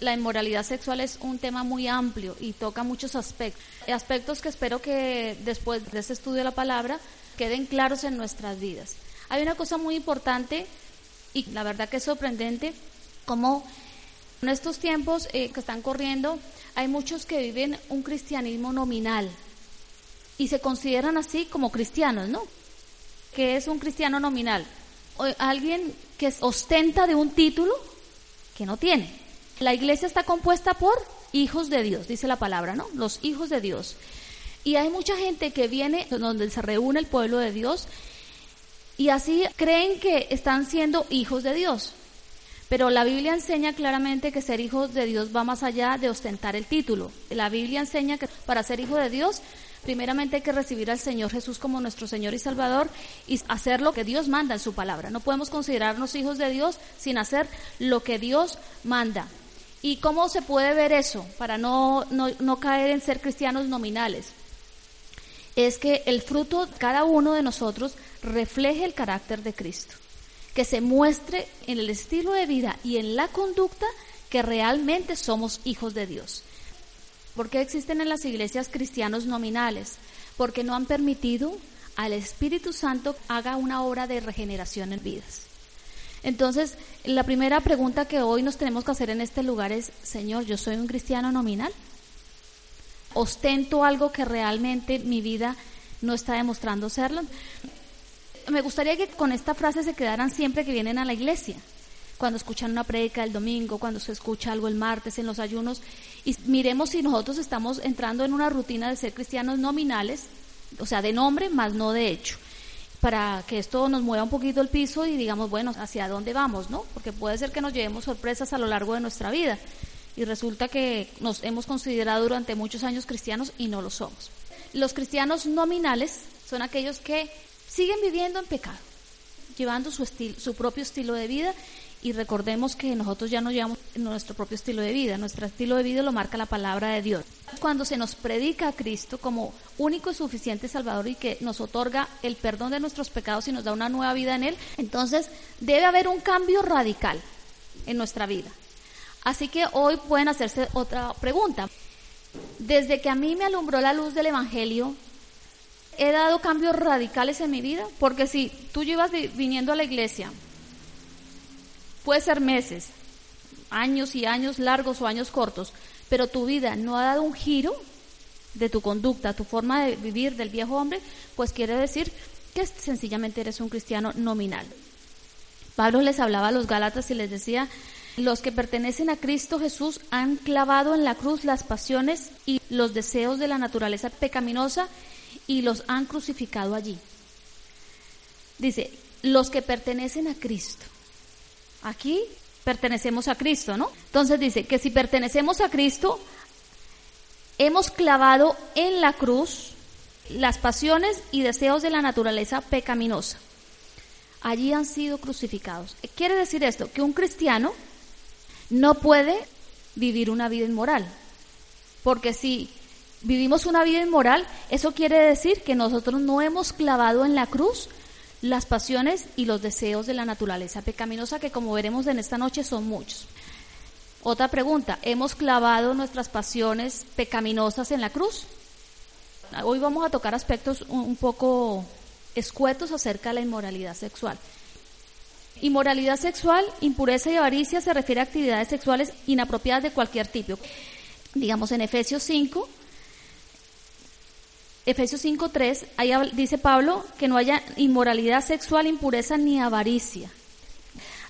La inmoralidad sexual es un tema muy amplio y toca muchos aspectos, aspectos que espero que después de este estudio de la palabra queden claros en nuestras vidas. Hay una cosa muy importante y la verdad que es sorprendente como en estos tiempos eh, que están corriendo hay muchos que viven un cristianismo nominal y se consideran así como cristianos, ¿no? ¿Qué es un cristiano nominal? alguien que ostenta de un título que no tiene. La iglesia está compuesta por hijos de Dios, dice la palabra, ¿no? Los hijos de Dios. Y hay mucha gente que viene donde se reúne el pueblo de Dios y así creen que están siendo hijos de Dios. Pero la Biblia enseña claramente que ser hijo de Dios va más allá de ostentar el título. La Biblia enseña que para ser hijo de Dios, primeramente hay que recibir al Señor Jesús como nuestro Señor y Salvador y hacer lo que Dios manda en su palabra. No podemos considerarnos hijos de Dios sin hacer lo que Dios manda. ¿Y cómo se puede ver eso para no, no, no caer en ser cristianos nominales? Es que el fruto cada uno de nosotros refleje el carácter de Cristo que se muestre en el estilo de vida y en la conducta que realmente somos hijos de Dios. ¿Por qué existen en las iglesias cristianos nominales? Porque no han permitido al Espíritu Santo haga una obra de regeneración en vidas. Entonces, la primera pregunta que hoy nos tenemos que hacer en este lugar es, Señor, ¿yo soy un cristiano nominal? ¿Ostento algo que realmente mi vida no está demostrando serlo? me gustaría que con esta frase se quedaran siempre que vienen a la iglesia, cuando escuchan una prédica el domingo, cuando se escucha algo el martes, en los ayunos, y miremos si nosotros estamos entrando en una rutina de ser cristianos nominales, o sea, de nombre, más no de hecho, para que esto nos mueva un poquito el piso y digamos, bueno, hacia dónde vamos, ¿no? Porque puede ser que nos llevemos sorpresas a lo largo de nuestra vida y resulta que nos hemos considerado durante muchos años cristianos y no lo somos. Los cristianos nominales son aquellos que siguen viviendo en pecado, llevando su, estilo, su propio estilo de vida y recordemos que nosotros ya no llevamos nuestro propio estilo de vida, nuestro estilo de vida lo marca la palabra de Dios. Cuando se nos predica a Cristo como único y suficiente Salvador y que nos otorga el perdón de nuestros pecados y nos da una nueva vida en Él, entonces debe haber un cambio radical en nuestra vida. Así que hoy pueden hacerse otra pregunta. Desde que a mí me alumbró la luz del Evangelio, he dado cambios radicales en mi vida, porque si tú llevas viniendo a la iglesia, puede ser meses, años y años largos o años cortos, pero tu vida no ha dado un giro de tu conducta, tu forma de vivir del viejo hombre, pues quiere decir que sencillamente eres un cristiano nominal. Pablo les hablaba a los Gálatas y les decía, los que pertenecen a Cristo Jesús han clavado en la cruz las pasiones y los deseos de la naturaleza pecaminosa y los han crucificado allí. Dice, los que pertenecen a Cristo. Aquí pertenecemos a Cristo, ¿no? Entonces dice que si pertenecemos a Cristo, hemos clavado en la cruz las pasiones y deseos de la naturaleza pecaminosa. Allí han sido crucificados. Quiere decir esto, que un cristiano no puede vivir una vida inmoral. Porque si vivimos una vida inmoral, eso quiere decir que nosotros no hemos clavado en la cruz las pasiones y los deseos de la naturaleza pecaminosa, que como veremos en esta noche son muchos. Otra pregunta, ¿hemos clavado nuestras pasiones pecaminosas en la cruz? Hoy vamos a tocar aspectos un poco escuetos acerca de la inmoralidad sexual. Inmoralidad sexual, impureza y avaricia se refiere a actividades sexuales inapropiadas de cualquier tipo. Digamos en Efesios 5, Efesios 5.3, ahí dice Pablo que no haya inmoralidad sexual, impureza ni avaricia.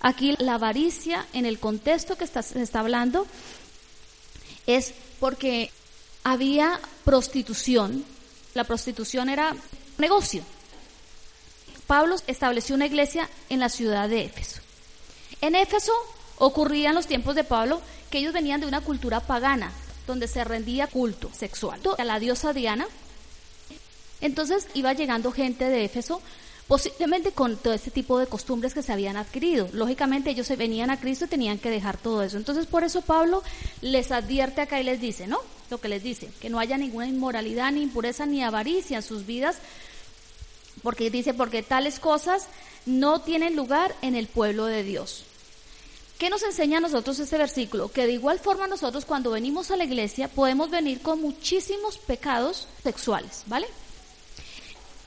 Aquí la avaricia, en el contexto que se está hablando, es porque había prostitución. La prostitución era negocio. Pablo estableció una iglesia en la ciudad de Éfeso. En Éfeso ocurría en los tiempos de Pablo que ellos venían de una cultura pagana, donde se rendía culto sexual a la diosa Diana, entonces iba llegando gente de Éfeso, posiblemente con todo este tipo de costumbres que se habían adquirido. Lógicamente ellos se venían a Cristo y tenían que dejar todo eso. Entonces por eso Pablo les advierte acá y les dice, ¿no? Lo que les dice, que no haya ninguna inmoralidad, ni impureza, ni avaricia en sus vidas, porque dice, porque tales cosas no tienen lugar en el pueblo de Dios. ¿Qué nos enseña a nosotros este versículo? Que de igual forma nosotros cuando venimos a la iglesia podemos venir con muchísimos pecados sexuales, ¿vale?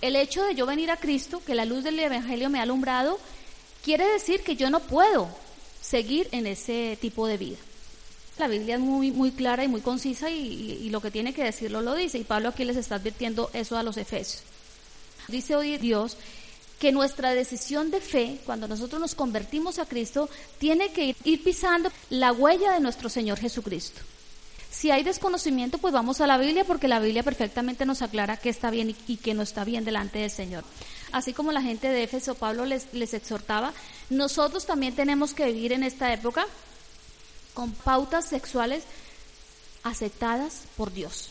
El hecho de yo venir a Cristo, que la luz del Evangelio me ha alumbrado, quiere decir que yo no puedo seguir en ese tipo de vida. La Biblia es muy, muy clara y muy concisa y, y lo que tiene que decirlo lo dice. Y Pablo aquí les está advirtiendo eso a los efesios. Dice hoy Dios que nuestra decisión de fe, cuando nosotros nos convertimos a Cristo, tiene que ir pisando la huella de nuestro Señor Jesucristo. Si hay desconocimiento, pues vamos a la Biblia porque la Biblia perfectamente nos aclara qué está bien y qué no está bien delante del Señor. Así como la gente de Éfeso, Pablo les, les exhortaba, nosotros también tenemos que vivir en esta época con pautas sexuales aceptadas por Dios.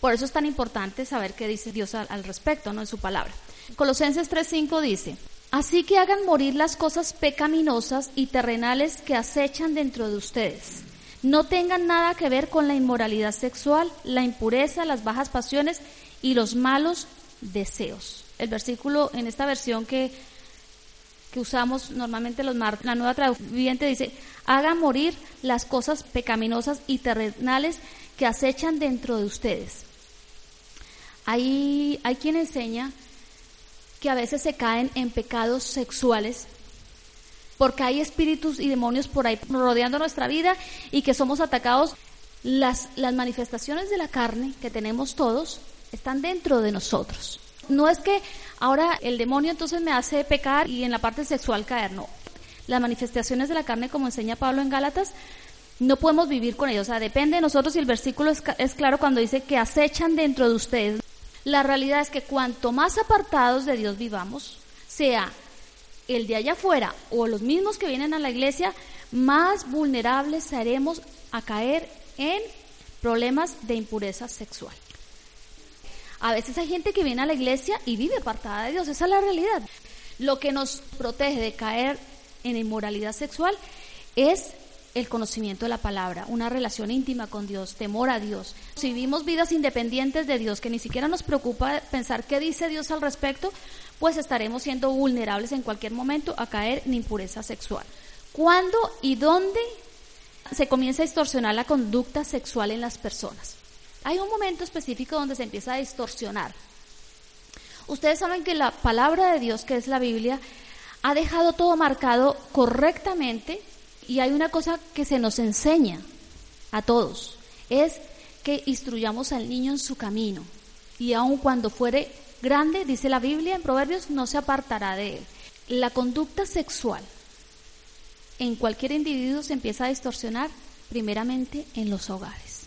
Por eso es tan importante saber qué dice Dios al, al respecto, no en su palabra. Colosenses 3:5 dice, Así que hagan morir las cosas pecaminosas y terrenales que acechan dentro de ustedes. No tengan nada que ver con la inmoralidad sexual, la impureza, las bajas pasiones y los malos deseos. El versículo en esta versión que, que usamos normalmente los martes, la nueva traducción dice, hagan morir las cosas pecaminosas y terrenales que acechan dentro de ustedes. Hay, hay quien enseña que a veces se caen en pecados sexuales porque hay espíritus y demonios por ahí rodeando nuestra vida y que somos atacados. Las, las manifestaciones de la carne que tenemos todos están dentro de nosotros. No es que ahora el demonio entonces me hace pecar y en la parte sexual caer, no. Las manifestaciones de la carne, como enseña Pablo en Gálatas, no podemos vivir con ellos. O sea, depende de nosotros y el versículo es, es claro cuando dice que acechan dentro de ustedes. La realidad es que cuanto más apartados de Dios vivamos, sea el de allá afuera o los mismos que vienen a la iglesia, más vulnerables seremos a caer en problemas de impureza sexual. A veces hay gente que viene a la iglesia y vive apartada de Dios, esa es la realidad. Lo que nos protege de caer en inmoralidad sexual es el conocimiento de la palabra, una relación íntima con Dios, temor a Dios. Si vivimos vidas independientes de Dios, que ni siquiera nos preocupa pensar qué dice Dios al respecto, pues estaremos siendo vulnerables en cualquier momento a caer en impureza sexual. ¿Cuándo y dónde se comienza a distorsionar la conducta sexual en las personas? Hay un momento específico donde se empieza a distorsionar. Ustedes saben que la palabra de Dios, que es la Biblia, ha dejado todo marcado correctamente y hay una cosa que se nos enseña a todos, es que instruyamos al niño en su camino. Y aun cuando fuere grande, dice la Biblia en Proverbios, no se apartará de él. La conducta sexual en cualquier individuo se empieza a distorsionar primeramente en los hogares.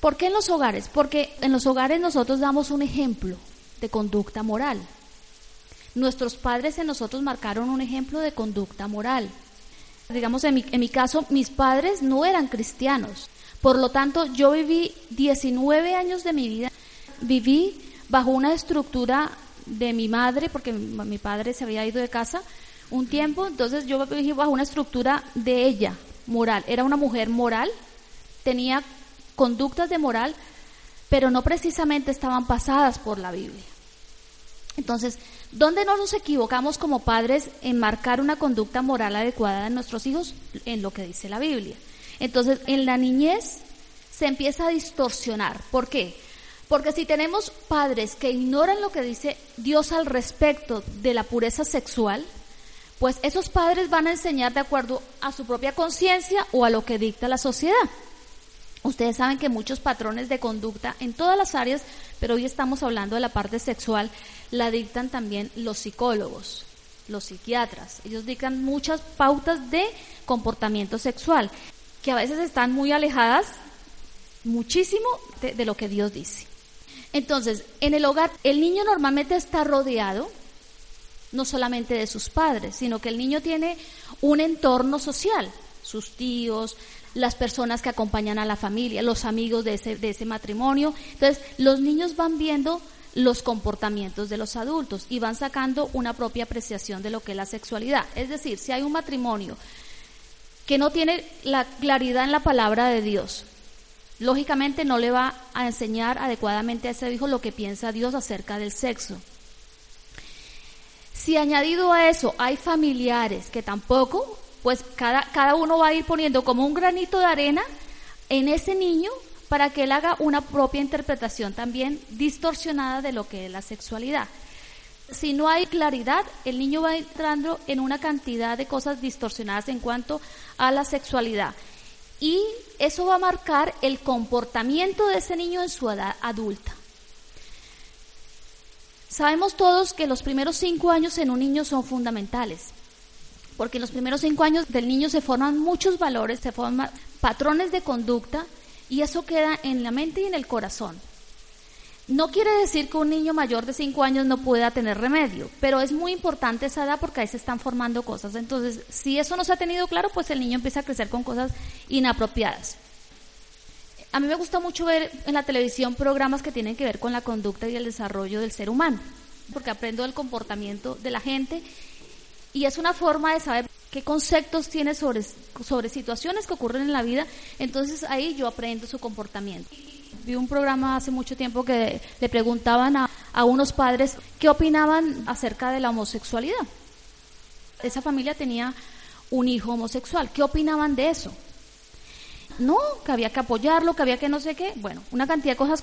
¿Por qué en los hogares? Porque en los hogares nosotros damos un ejemplo de conducta moral. Nuestros padres en nosotros marcaron un ejemplo de conducta moral. Digamos, en mi, en mi caso, mis padres no eran cristianos. Por lo tanto, yo viví 19 años de mi vida, viví bajo una estructura de mi madre, porque mi, padre se había ido de casa un tiempo, entonces yo viví bajo una estructura de ella, moral. Era una mujer moral, tenía conductas de moral, pero no precisamente estaban pasadas por la Biblia. Entonces, ¿Dónde no nos equivocamos como padres en marcar una conducta moral adecuada de nuestros hijos? En lo que dice la Biblia. Entonces, en la niñez se empieza a distorsionar. ¿Por qué? Porque si tenemos padres que ignoran lo que dice Dios al respecto de la pureza sexual, pues esos padres van a enseñar de acuerdo a su propia conciencia o a lo que dicta la sociedad. Ustedes saben que muchos patrones de conducta en todas las áreas, pero hoy estamos hablando de la parte sexual, la dictan también los psicólogos, los psiquiatras. Ellos dictan muchas pautas de comportamiento sexual que a veces están muy alejadas muchísimo de, de lo que Dios dice. Entonces, en el hogar, el niño normalmente está rodeado no solamente de sus padres, sino que el niño tiene un entorno social, sus tíos, las personas que acompañan a la familia, los amigos de ese, de ese matrimonio. Entonces, los niños van viendo los comportamientos de los adultos y van sacando una propia apreciación de lo que es la sexualidad. Es decir, si hay un matrimonio que no tiene la claridad en la palabra de Dios, lógicamente no le va a enseñar adecuadamente a ese hijo lo que piensa Dios acerca del sexo. Si añadido a eso hay familiares que tampoco pues cada, cada uno va a ir poniendo como un granito de arena en ese niño para que él haga una propia interpretación también distorsionada de lo que es la sexualidad. Si no hay claridad, el niño va entrando en una cantidad de cosas distorsionadas en cuanto a la sexualidad. Y eso va a marcar el comportamiento de ese niño en su edad adulta. Sabemos todos que los primeros cinco años en un niño son fundamentales, porque en los primeros cinco años del niño se forman muchos valores, se forman patrones de conducta y eso queda en la mente y en el corazón. No quiere decir que un niño mayor de cinco años no pueda tener remedio, pero es muy importante esa edad porque ahí se están formando cosas. Entonces, si eso no se ha tenido claro, pues el niño empieza a crecer con cosas inapropiadas. A mí me gusta mucho ver en la televisión programas que tienen que ver con la conducta y el desarrollo del ser humano, porque aprendo del comportamiento de la gente y es una forma de saber qué conceptos tiene sobre, sobre situaciones que ocurren en la vida, entonces ahí yo aprendo su comportamiento. Vi un programa hace mucho tiempo que le preguntaban a, a unos padres qué opinaban acerca de la homosexualidad. Esa familia tenía un hijo homosexual, ¿qué opinaban de eso? no, que había que apoyarlo, que había que no sé qué, bueno, una cantidad de cosas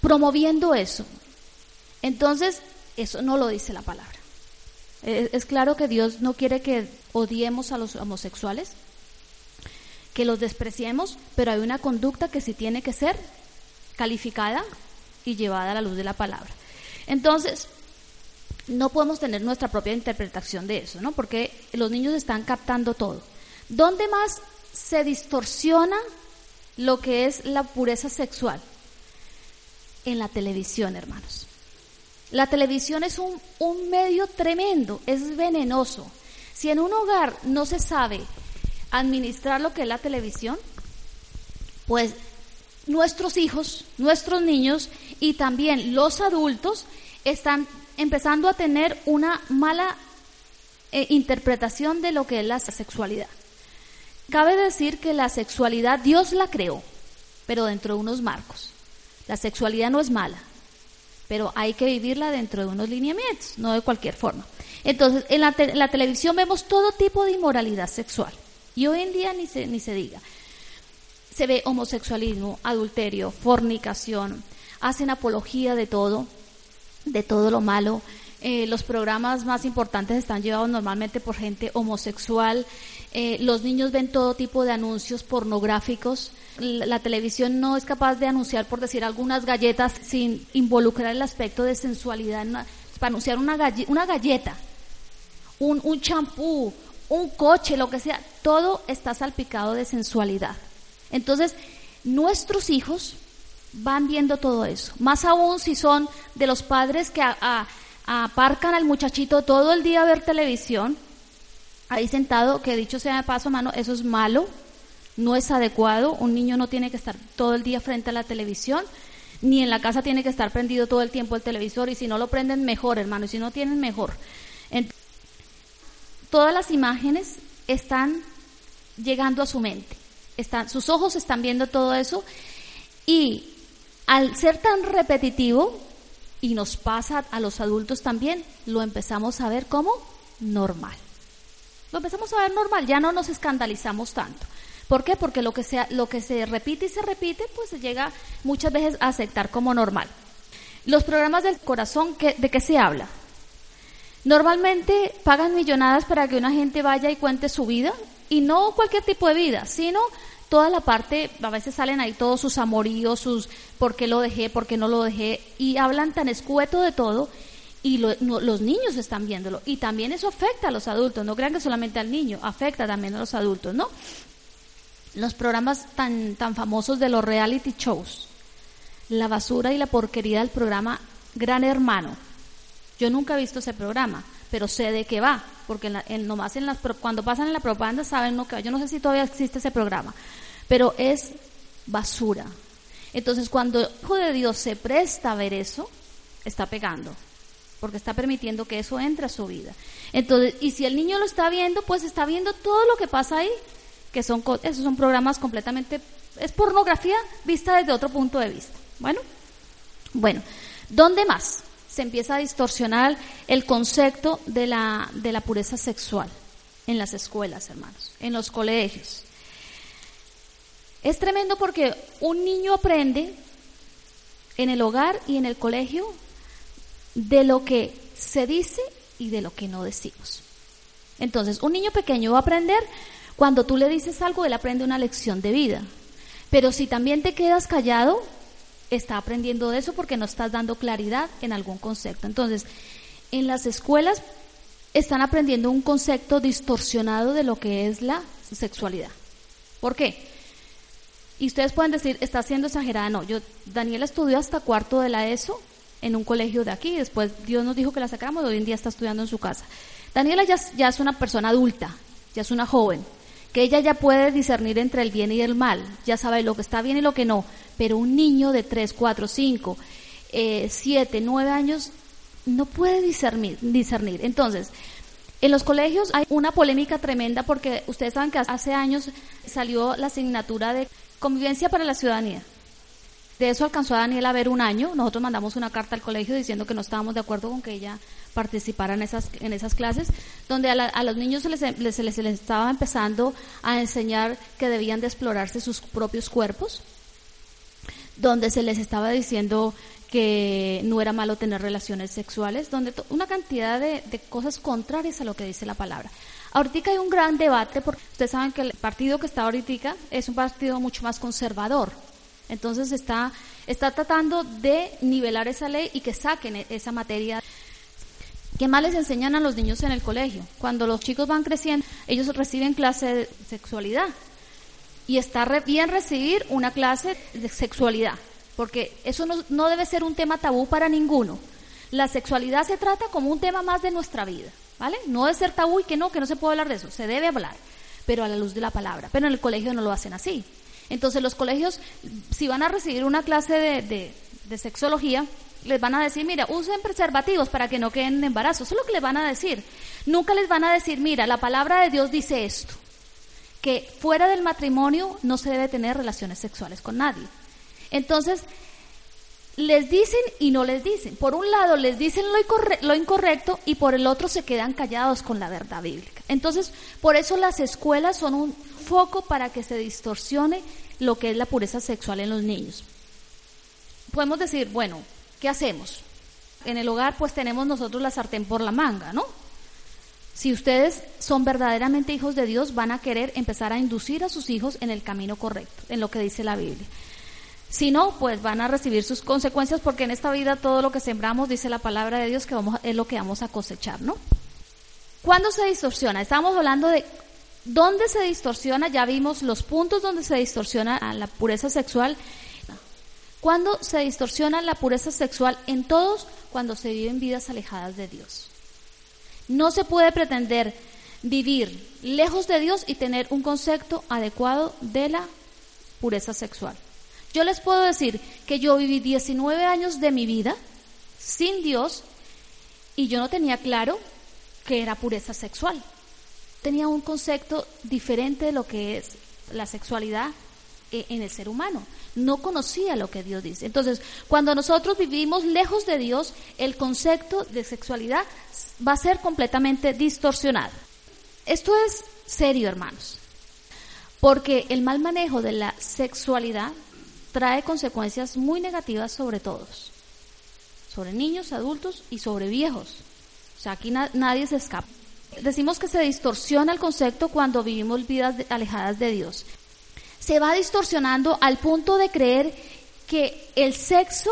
promoviendo eso. Entonces, eso no lo dice la palabra. Es, claro que Dios no quiere que odiemos a los homosexuales, que los despreciemos, pero hay una conducta que sí tiene que ser calificada y llevada a la luz de la palabra. Entonces, no podemos tener nuestra propia interpretación de eso, ¿no? Porque los niños están captando todo. ¿Dónde más se distorsiona lo que es la pureza sexual en la televisión, hermanos. La televisión es un, un, medio tremendo, es venenoso. Si en un hogar no se sabe administrar lo que es la televisión, pues nuestros hijos, nuestros niños y también los adultos están empezando a tener una mala eh, interpretación de lo que es la sexualidad. Cabe decir que la sexualidad Dios la creó, pero dentro de unos marcos. La sexualidad no es mala, pero hay que vivirla dentro de unos lineamientos, no de cualquier forma. Entonces, en la, televisión vemos todo tipo de inmoralidad sexual. Y hoy en día ni se, ni se diga. Se ve homosexualismo, adulterio, fornicación, hacen apología de todo, de todo lo malo. Eh, los programas más importantes están llevados normalmente por gente homosexual, eh, los niños ven todo tipo de anuncios pornográficos. La, televisión no es capaz de anunciar, por decir, algunas galletas sin involucrar el aspecto de sensualidad. para anunciar una, una galleta, un champú, un coche, lo que sea, todo está salpicado de sensualidad. Entonces, nuestros hijos van viendo todo eso. Más aún si son de los padres que aparcan al muchachito todo el día a ver televisión ahí sentado, que dicho sea de paso, mano, eso es malo, no es adecuado. Un niño no tiene que estar todo el día frente a la televisión, ni en la casa tiene que estar prendido todo el tiempo el televisor, y si no lo prenden, mejor, hermano, y si no tienen, mejor. todas las imágenes están llegando a su mente, sus ojos están viendo todo eso, y al ser tan repetitivo, y nos pasa a los adultos también, lo empezamos a ver como normal. Lo empezamos a ver normal, ya no nos escandalizamos tanto. ¿Por qué? Porque lo que, sea, lo que se repite y se repite, pues se llega muchas veces a aceptar como normal. Los programas del corazón, ¿de qué se habla? Normalmente pagan millonadas para que una gente vaya y cuente su vida, y no cualquier tipo de vida, sino toda la parte, a veces salen ahí todos sus amoríos, sus por qué lo dejé, por qué no lo dejé, y hablan tan escueto de todo, y los niños están viéndolo. Y también eso afecta a los adultos, no crean que solamente al niño, afecta también a los adultos, ¿no? Los programas tan, tan famosos de los reality shows, la basura y la porquería del programa Gran Hermano. Yo nunca he visto ese programa, pero sé de qué va, porque en nomás en las, cuando pasan en la propaganda saben lo que va. Yo no sé si todavía existe ese programa, pero es basura. Entonces, cuando el Hijo de Dios se presta a ver eso, está pegando porque está permitiendo que eso entre a su vida. Entonces, y si el niño lo está viendo, pues está viendo todo lo que pasa ahí, que son esos son programas completamente es pornografía vista desde otro punto de vista. Bueno, bueno, ¿dónde más se empieza a distorsionar el concepto de la de la pureza sexual? en las escuelas, hermanos, en los colegios. Es tremendo porque un niño aprende en el hogar y en el colegio de lo que se dice y de lo que no decimos. Entonces, un niño pequeño va a aprender cuando tú le dices algo, él aprende una lección de vida. Pero si también te quedas callado, está aprendiendo de eso porque no estás dando claridad en algún concepto. Entonces, en las escuelas están aprendiendo un concepto distorsionado de lo que es la sexualidad. ¿Por qué? Y ustedes pueden decir, está siendo exagerada. No, yo, Daniela estudió hasta cuarto de la ESO en un colegio de aquí. Después Dios nos dijo que la sacáramos, hoy en día está estudiando en su casa. Daniela ya, ya es una persona adulta, ya es una joven, que ella ya puede discernir entre el bien y el mal, ya sabe lo que está bien y lo que no. Pero un niño de 3, 4, 5, 7, 9 años no puede discernir. Entonces, en los colegios hay una polémica tremenda porque ustedes saben que hace años salió la asignatura de convivencia para la ciudadanía. De eso alcanzó a Daniela a ver un año. Nosotros mandamos una carta al colegio diciendo que no estábamos de acuerdo con que ella participara en esas, en esas clases, donde a, los niños se les, se les, estaba empezando a enseñar que debían de explorarse sus propios cuerpos, donde se les estaba diciendo que no era malo tener relaciones sexuales, donde una cantidad de, cosas contrarias a lo que dice la palabra. Ahorita hay un gran debate porque ustedes saben que el partido que está ahorita es un partido mucho más conservador. Entonces está, está tratando de nivelar esa ley y que saquen e, esa materia. ¿Qué más les enseñan a los niños en el colegio? Cuando los chicos van creciendo, ellos reciben clase de sexualidad. Y está bien recibir una clase de sexualidad porque eso no, debe ser un tema tabú para ninguno. La sexualidad se trata como un tema más de nuestra vida, ¿vale? No debe ser tabú y que no, que no se puede hablar de eso, se debe hablar, pero a la luz de la palabra. Pero en el colegio no lo hacen así. Entonces los colegios, si van a recibir una clase de, de, sexología, les van a decir, mira, usen preservativos para que no queden en embarazo. Eso es lo que les van a decir. Nunca les van a decir, mira, la palabra de Dios dice esto, que fuera del matrimonio no se debe tener relaciones sexuales con nadie. Entonces, les dicen y no les dicen. Por un lado les dicen lo, incorrecto y por el otro se quedan callados con la verdad bíblica. Entonces, por eso las escuelas son un foco para que se distorsione lo que es la pureza sexual en los niños. Podemos decir, bueno, ¿qué hacemos? En el hogar pues tenemos nosotros la sartén por la manga, ¿no? Si ustedes son verdaderamente hijos de Dios, van a querer empezar a inducir a sus hijos en el camino correcto, en lo que dice la Biblia. Si no, pues van a recibir sus consecuencias porque en esta vida todo lo que sembramos, dice la palabra de Dios, que vamos, es lo que vamos a cosechar, ¿no? ¿Cuándo se distorsiona? Estamos hablando de dónde se distorsiona, ya vimos los puntos donde se distorsiona la pureza sexual. ¿Cuándo se distorsiona la pureza sexual? En todos, cuando se viven vidas alejadas de Dios. No se puede pretender vivir lejos de Dios y tener un concepto adecuado de la pureza sexual. Yo les puedo decir que yo viví 19 años de mi vida sin Dios y yo no tenía claro que era pureza sexual. Tenía un concepto diferente de lo que es la sexualidad eh, en el ser humano. No conocía lo que Dios dice. Entonces, cuando nosotros vivimos lejos de Dios, el concepto de sexualidad va a ser completamente distorsionado. Esto es serio, hermanos, porque el mal manejo de la sexualidad trae consecuencias muy negativas sobre todos, sobre niños, adultos y sobre viejos. O sea, aquí nadie se escapa. Decimos que se distorsiona el concepto cuando vivimos vidas alejadas de Dios. Se va distorsionando al punto de creer que el sexo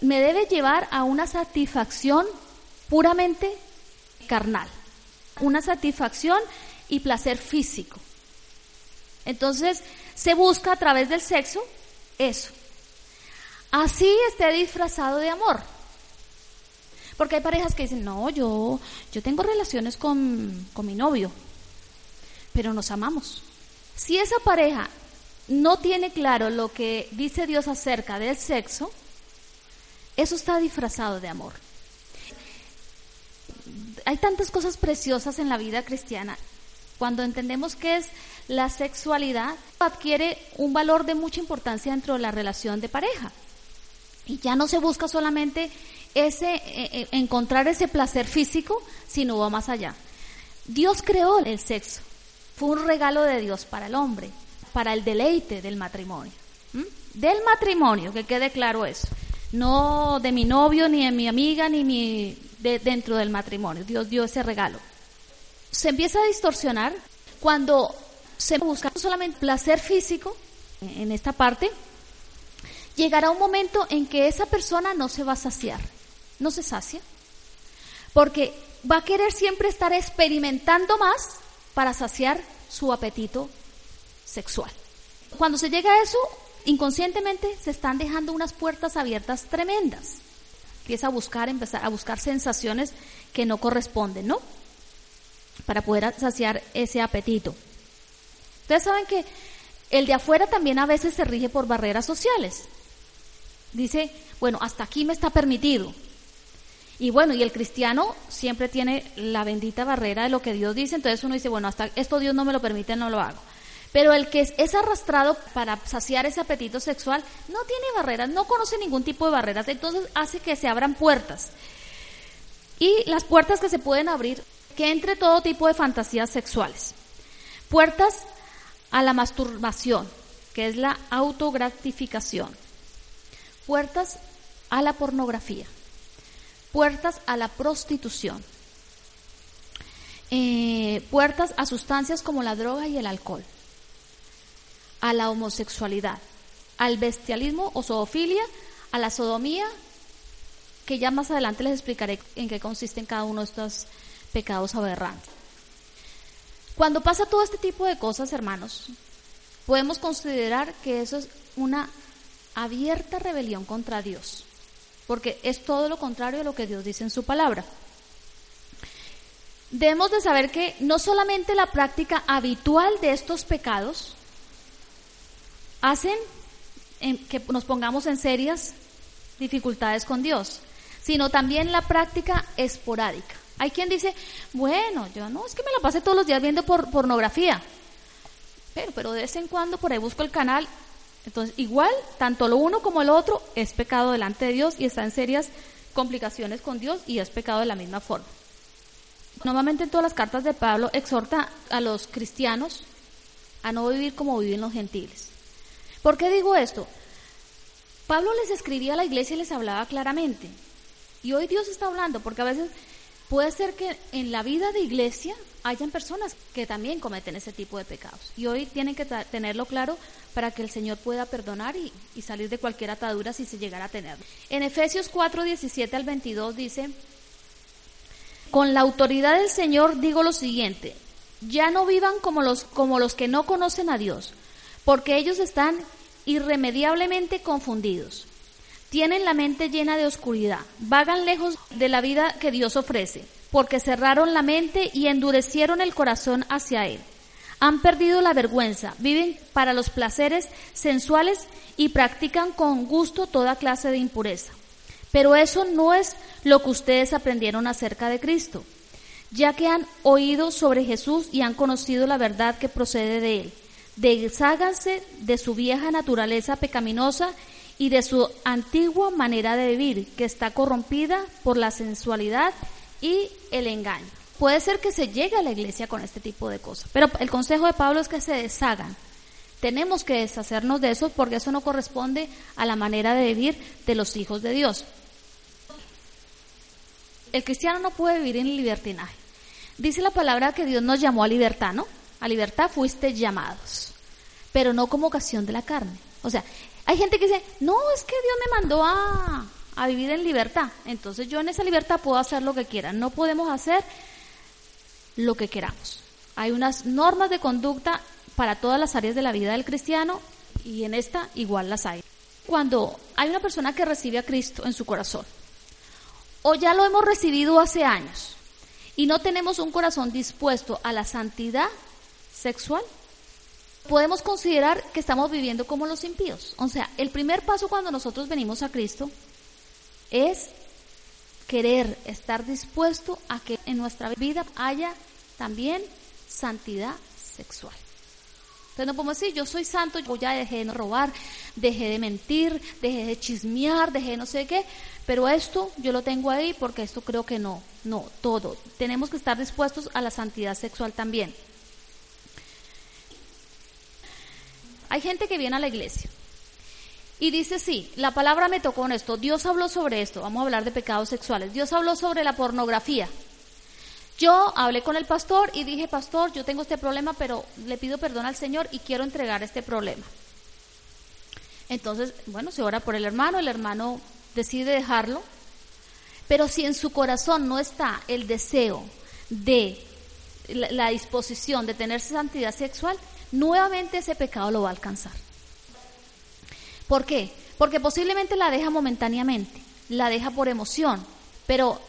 me debe llevar a una satisfacción puramente carnal, una satisfacción y placer físico. Entonces, se busca a través del sexo eso. Así esté disfrazado de amor. Porque hay parejas que dicen, no, yo, yo tengo relaciones con, con mi novio, pero nos amamos. Si esa pareja no tiene claro lo que dice Dios acerca del sexo, eso está disfrazado de amor. Hay tantas cosas preciosas en la vida cristiana. Cuando entendemos que es la sexualidad adquiere un valor de mucha importancia dentro de la relación de pareja. Y ya no se busca solamente ese eh, eh, encontrar ese placer físico, sino va más allá. Dios creó el sexo. Fue un regalo de Dios para el hombre, para el deleite del matrimonio. Del matrimonio, que quede claro eso. No de mi novio, ni de mi amiga, ni mi, de, dentro del matrimonio. Dios dio ese regalo. Se empieza a distorsionar cuando se busca solamente placer físico en esta parte, llegará un momento en que esa persona no se va a saciar, no se sacia, porque va a querer siempre estar experimentando más para saciar su apetito sexual. Cuando se llega a eso, inconscientemente se están dejando unas puertas abiertas tremendas. Empieza a buscar, empezar a buscar sensaciones que no corresponden, ¿no? Para poder saciar ese apetito. Ustedes saben que el de afuera también a veces se rige por barreras sociales. Dice, bueno, hasta aquí me está permitido. Y bueno, y el cristiano siempre tiene la bendita barrera de lo que Dios dice, entonces uno dice, bueno, hasta esto Dios no me lo permite, no lo hago. Pero el que es, arrastrado para saciar ese apetito sexual no tiene barreras, no conoce ningún tipo de barreras, entonces hace que se abran puertas. Y las puertas que se pueden abrir, que entre todo tipo de fantasías sexuales. Puertas a la masturbación, que es la autogratificación. Puertas a la pornografía. Puertas a la prostitución. Eh, puertas a sustancias como la droga y el alcohol. A la homosexualidad. Al bestialismo o zoofilia. A la sodomía, que ya más adelante les explicaré en qué consisten cada uno de estos pecados aberrantes. Cuando pasa todo este tipo de cosas, hermanos, podemos considerar que eso es una abierta rebelión contra Dios, porque es todo lo contrario a lo que Dios dice en su palabra. Debemos de saber que no solamente la práctica habitual de estos pecados hacen que nos pongamos en serias dificultades con Dios, sino también la práctica esporádica. Hay quien dice, bueno, yo no, es que me la pasé todos los días viendo por, pornografía. Pero, pero de vez en cuando por ahí busco el canal. Entonces, igual, tanto lo uno como el otro es pecado delante de Dios y está en serias complicaciones con Dios y es pecado de la misma forma. Normalmente en todas las cartas de Pablo exhorta a los cristianos a no vivir como viven los gentiles. ¿Por qué digo esto? Pablo les escribía a la iglesia y les hablaba claramente. Y hoy Dios está hablando, porque a veces Puede ser que en la vida de iglesia hayan personas que también cometen ese tipo de pecados. Y hoy tienen que tenerlo claro para que el Señor pueda perdonar y, salir de cualquier atadura si se llegara a tener. En Efesios 4, 17 al 22 dice, con la autoridad del Señor digo lo siguiente, ya no vivan como los, como los que no conocen a Dios, porque ellos están irremediablemente confundidos tienen la mente llena de oscuridad, vagan lejos de la vida que Dios ofrece, porque cerraron la mente y endurecieron el corazón hacia Él. Han perdido la vergüenza, viven para los placeres sensuales y practican con gusto toda clase de impureza. Pero eso no es lo que ustedes aprendieron acerca de Cristo, ya que han oído sobre Jesús y han conocido la verdad que procede de Él. Desháganse de su vieja naturaleza pecaminosa y de su antigua manera de vivir, que está corrompida por la sensualidad y el engaño. Puede ser que se llegue a la iglesia con este tipo de cosas, pero el consejo de Pablo es que se deshagan. Tenemos que deshacernos de eso porque eso no corresponde a la manera de vivir de los hijos de Dios. El cristiano no puede vivir en libertinaje. Dice la palabra que Dios nos llamó a libertad, ¿no? A libertad fuiste llamados, pero no como ocasión de la carne. O sea, hay gente que dice, no, es que Dios me mandó a, a vivir en libertad. Entonces yo en esa libertad puedo hacer lo que quiera. No podemos hacer lo que queramos. Hay unas normas de conducta para todas las áreas de la vida del cristiano y en esta igual las hay. Cuando hay una persona que recibe a Cristo en su corazón, o ya lo hemos recibido hace años, y no tenemos un corazón dispuesto a la santidad sexual, podemos considerar que estamos viviendo como los impíos. O sea, el primer paso cuando nosotros venimos a Cristo es querer estar dispuesto a que en nuestra vida haya también santidad sexual. Entonces no podemos decir, yo soy santo, yo ya dejé de robar, dejé de mentir, dejé de chismear, dejé de no sé qué, pero esto yo lo tengo ahí porque esto creo que no, no, todo. Tenemos que estar dispuestos a la santidad sexual también. Hay gente que viene a la iglesia y dice, sí, la palabra me tocó en esto, Dios habló sobre esto, vamos a hablar de pecados sexuales, Dios habló sobre la pornografía. Yo hablé con el pastor y dije, pastor, yo tengo este problema, pero le pido perdón al Señor y quiero entregar este problema. Entonces, bueno, se ora por el hermano, el hermano decide dejarlo, pero si en su corazón no está el deseo de la, disposición de tener santidad sexual, nuevamente ese pecado lo va a alcanzar. ¿Por qué? Porque posiblemente la deja momentáneamente, la deja por emoción, pero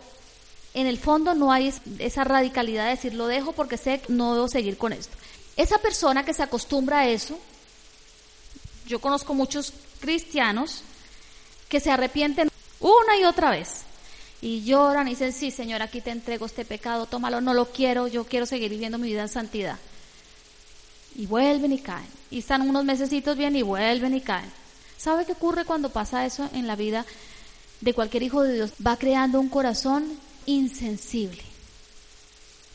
en el fondo no hay esa radicalidad de decir lo dejo porque sé que no debo seguir con esto. Esa persona que se acostumbra a eso, yo conozco muchos cristianos que se arrepienten una y otra vez y lloran y dicen, sí, Señor, aquí te entrego este pecado, tómalo, no lo quiero, yo quiero seguir viviendo mi vida en santidad. Y vuelven y caen. Y están unos mesecitos bien y vuelven y caen. ¿Sabe qué ocurre cuando pasa eso en la vida de cualquier hijo de Dios? Va creando un corazón insensible.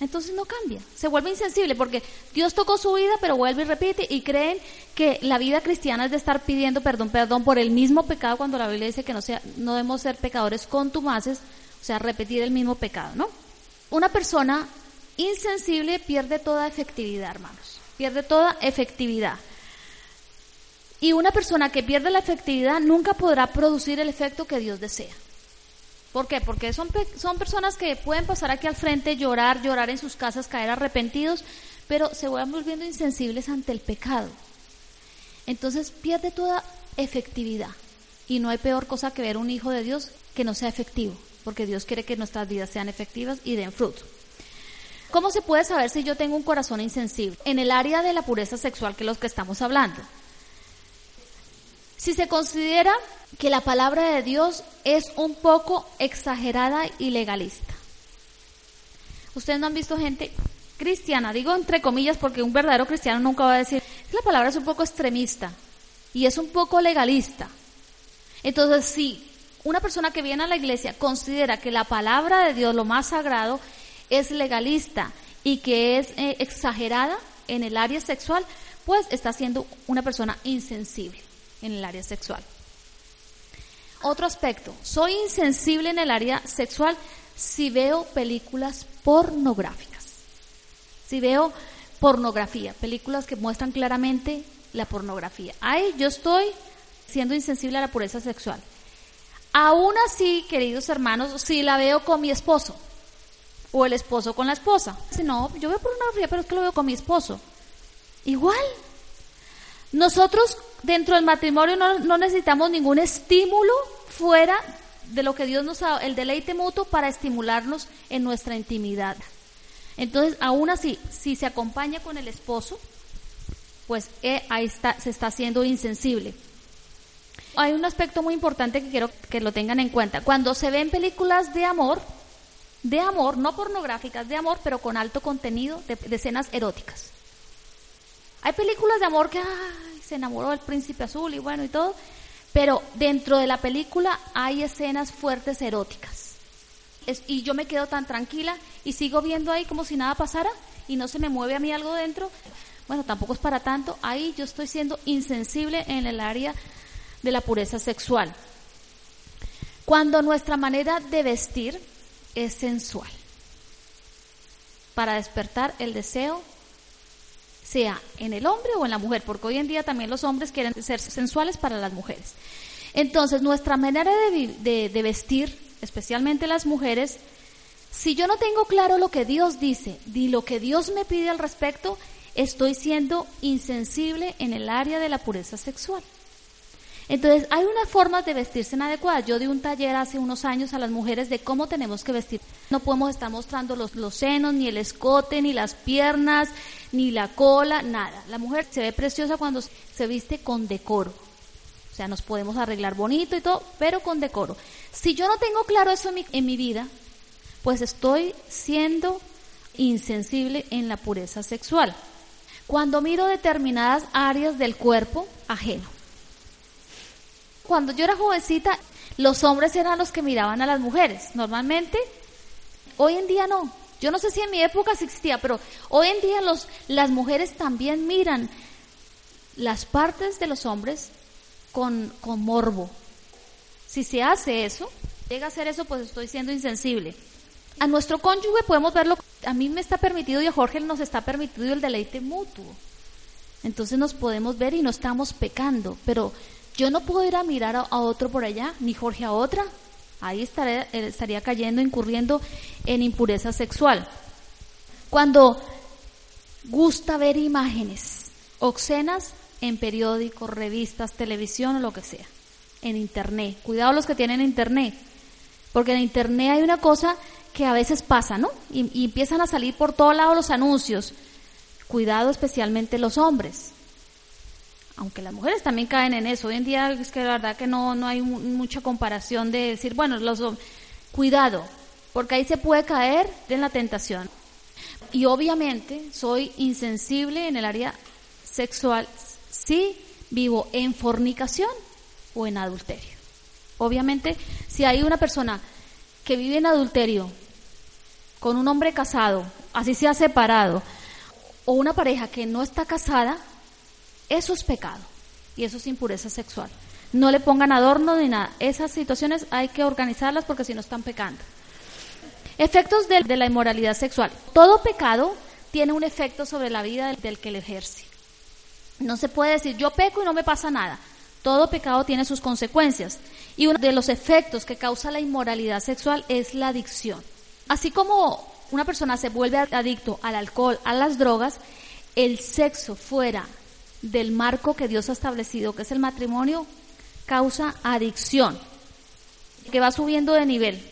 Entonces no cambia, se vuelve insensible porque Dios tocó su vida, pero vuelve y repite y creen que la vida cristiana es de estar pidiendo perdón, perdón por el mismo pecado cuando la Biblia dice que no sea no debemos ser pecadores contumaces, o sea, repetir el mismo pecado, ¿no? Una persona insensible pierde toda efectividad, hermanos. Pierde toda efectividad. Y una persona que pierde la efectividad nunca podrá producir el efecto que Dios desea. ¿Por qué? Porque son, son personas que pueden pasar aquí al frente, llorar, llorar en sus casas, caer arrepentidos, pero se van volviendo insensibles ante el pecado. Entonces pierde toda efectividad. Y no hay peor cosa que ver un hijo de Dios que no sea efectivo, porque Dios quiere que nuestras vidas sean efectivas y den fruto. ¿Cómo se puede saber si yo tengo un corazón insensible? En el área de la pureza sexual que es lo que estamos hablando. Si se considera que la palabra de Dios es un poco exagerada y legalista. Ustedes no han visto gente cristiana, digo entre comillas porque un verdadero cristiano nunca va a decir, la palabra es un poco extremista y es un poco legalista. Entonces, si una persona que viene a la iglesia considera que la palabra de Dios, lo más sagrado, es legalista y que es eh, exagerada en el área sexual, pues está siendo una persona insensible en el área sexual. Otro aspecto, soy insensible en el área sexual si veo películas pornográficas. Si veo pornografía, películas que muestran claramente la pornografía. Ahí yo estoy siendo insensible a la pureza sexual. Aún así, queridos hermanos, si la veo con mi esposo o el esposo con la esposa. Si no, yo veo pornografía, pero es que lo veo con mi esposo. Igual. Nosotros dentro del matrimonio no, necesitamos ningún estímulo fuera de lo que Dios nos ha dado, el deleite mutuo para estimularnos en nuestra intimidad. Entonces, aún así, si se acompaña con el esposo, pues eh, ahí está, se está haciendo insensible. Hay un aspecto muy importante que quiero que lo tengan en cuenta. Cuando se ven películas de amor, de amor, no pornográficas, de amor, pero con alto contenido de, de escenas eróticas. Hay películas de amor que se enamoró del príncipe azul y bueno y todo, pero dentro de la película hay escenas fuertes eróticas. y yo me quedo tan tranquila y sigo viendo ahí como si nada pasara y no se me mueve a mí algo dentro. Bueno, tampoco es para tanto. Ahí yo estoy siendo insensible en el área de la pureza sexual. Cuando nuestra manera de vestir es sensual, para despertar el deseo sea en el hombre o en la mujer, porque hoy en día también los hombres quieren ser sensuales para las mujeres. Entonces, nuestra manera de, vestir, especialmente las mujeres, si yo no tengo claro lo que Dios dice y lo que Dios me pide al respecto, estoy siendo insensible en el área de la pureza sexual. Entonces, hay unas formas de vestirse inadecuadas. Yo di un taller hace unos años a las mujeres de cómo tenemos que vestir. No podemos estar mostrando los senos, ni el escote, ni las piernas, ni la cola, nada. La mujer se ve preciosa cuando se viste con decoro. O sea, nos podemos arreglar bonito y todo, pero con decoro. Si yo no tengo claro eso en mi, en mi vida, pues estoy siendo insensible en la pureza sexual. cuando miro determinadas áreas del cuerpo ajeno. Cuando yo era jovencita, los hombres eran los que miraban a las mujeres. Normalmente, hoy en día no. Yo no sé si en mi época existía, pero hoy en día los, las mujeres también miran las partes de los hombres con, con morbo. Si se hace eso, llega a hacer eso, pues estoy siendo insensible. A nuestro cónyuge podemos verlo, a mí me está permitido y a Jorge nos está permitido el deleite mutuo. Entonces nos podemos ver y no estamos pecando, pero yo no puedo ir a mirar a, otro por allá, ni Jorge a otra. Ahí estaría, eh, estaría cayendo, incurriendo en impureza sexual. Cuando gusta ver imágenes obscenas en periódicos, revistas, televisión o lo que sea, en internet. Cuidado los que tienen internet, porque en internet hay una cosa que a veces pasa, ¿no? Y, y empiezan a salir por todos lados los anuncios. Cuidado especialmente los hombres aunque las mujeres también caen en eso. Hoy en día es que la verdad que no, no hay mucha comparación de decir, bueno, los cuidado, porque ahí se puede caer en la tentación. Y obviamente soy insensible en el área sexual si vivo en fornicación o en adulterio. Obviamente, si hay una persona que vive en adulterio con un hombre casado, así se ha separado, o una pareja que no está casada, eso es pecado y eso es impureza sexual. No le pongan adorno ni nada. Esas situaciones hay que organizarlas porque si no están pecando. Efectos de, la inmoralidad sexual. Todo pecado tiene un efecto sobre la vida del, que le ejerce. No se puede decir yo peco y no me pasa nada. Todo pecado tiene sus consecuencias. Y uno de los efectos que causa la inmoralidad sexual es la adicción. Así como una persona se vuelve adicto al alcohol, a las drogas, el sexo fuera del marco que Dios ha establecido, que es el matrimonio, causa adicción, que va subiendo de nivel.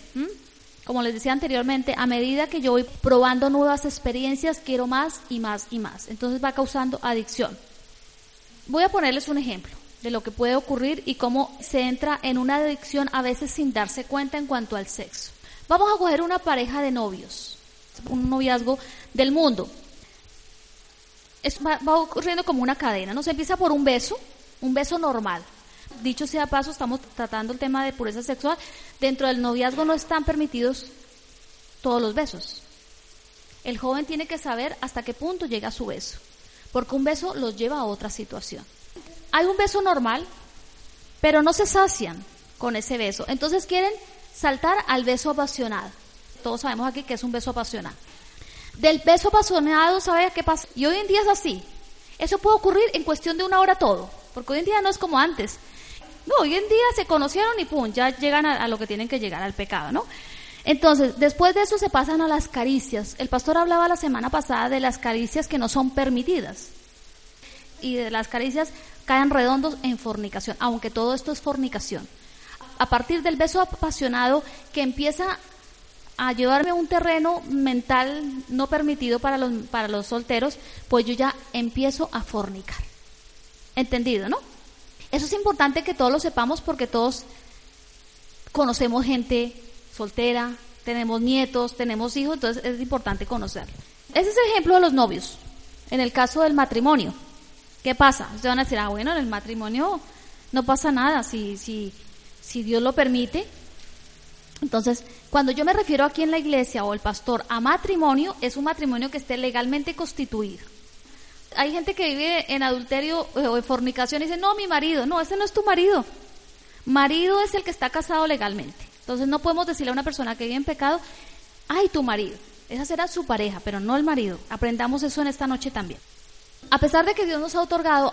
Como les decía anteriormente, a medida que yo voy probando nuevas experiencias, quiero más y más y más. Entonces va causando adicción. Voy a ponerles un ejemplo de lo que puede ocurrir y cómo se entra en una adicción a veces sin darse cuenta en cuanto al sexo. Vamos a coger una pareja de novios, un noviazgo del mundo va, ocurriendo como una cadena, ¿no? Se empieza por un beso, un beso normal. Dicho sea paso, estamos tratando el tema de pureza sexual. Dentro del noviazgo no están permitidos todos los besos. El joven tiene que saber hasta qué punto llega su beso, porque un beso los lleva a otra situación. Hay un beso normal, pero no se sacian con ese beso. Entonces quieren saltar al beso apasionado. Todos sabemos aquí que es un beso apasionado. Del beso apasionado, ¿sabe qué pasa? Y hoy en día es así. Eso puede ocurrir en cuestión de una hora todo, porque hoy en día no es como antes. No, hoy en día se conocieron y pum, ya llegan a, lo que tienen que llegar, al pecado, ¿no? Entonces, después de eso se pasan a las caricias. El pastor hablaba la semana pasada de las caricias que no son permitidas. Y de las caricias caen redondos en fornicación, aunque todo esto es fornicación. A partir del beso apasionado que empieza a llevarme a un terreno mental no permitido para los, para los solteros, pues yo ya empiezo a fornicar. ¿Entendido, no? Eso es importante que todos lo sepamos porque todos conocemos gente soltera, tenemos nietos, tenemos hijos, entonces es importante conocerlo. Ese es el ejemplo de los novios. En el caso del matrimonio, ¿qué pasa? Ustedes van a decir, ah, bueno, en el matrimonio no pasa nada, si, si, si Dios lo permite, entonces, cuando yo me refiero aquí en la iglesia o el pastor a matrimonio, es un matrimonio que esté legalmente constituido. Hay gente que vive en adulterio o en fornicación y dice, no, mi marido, no, ese no es tu marido. Marido es el que está casado legalmente. Entonces no podemos decirle a una persona que vive en pecado, ay, tu marido. Esa será su pareja, pero no el marido. Aprendamos eso en esta noche también. A pesar de que Dios nos ha otorgado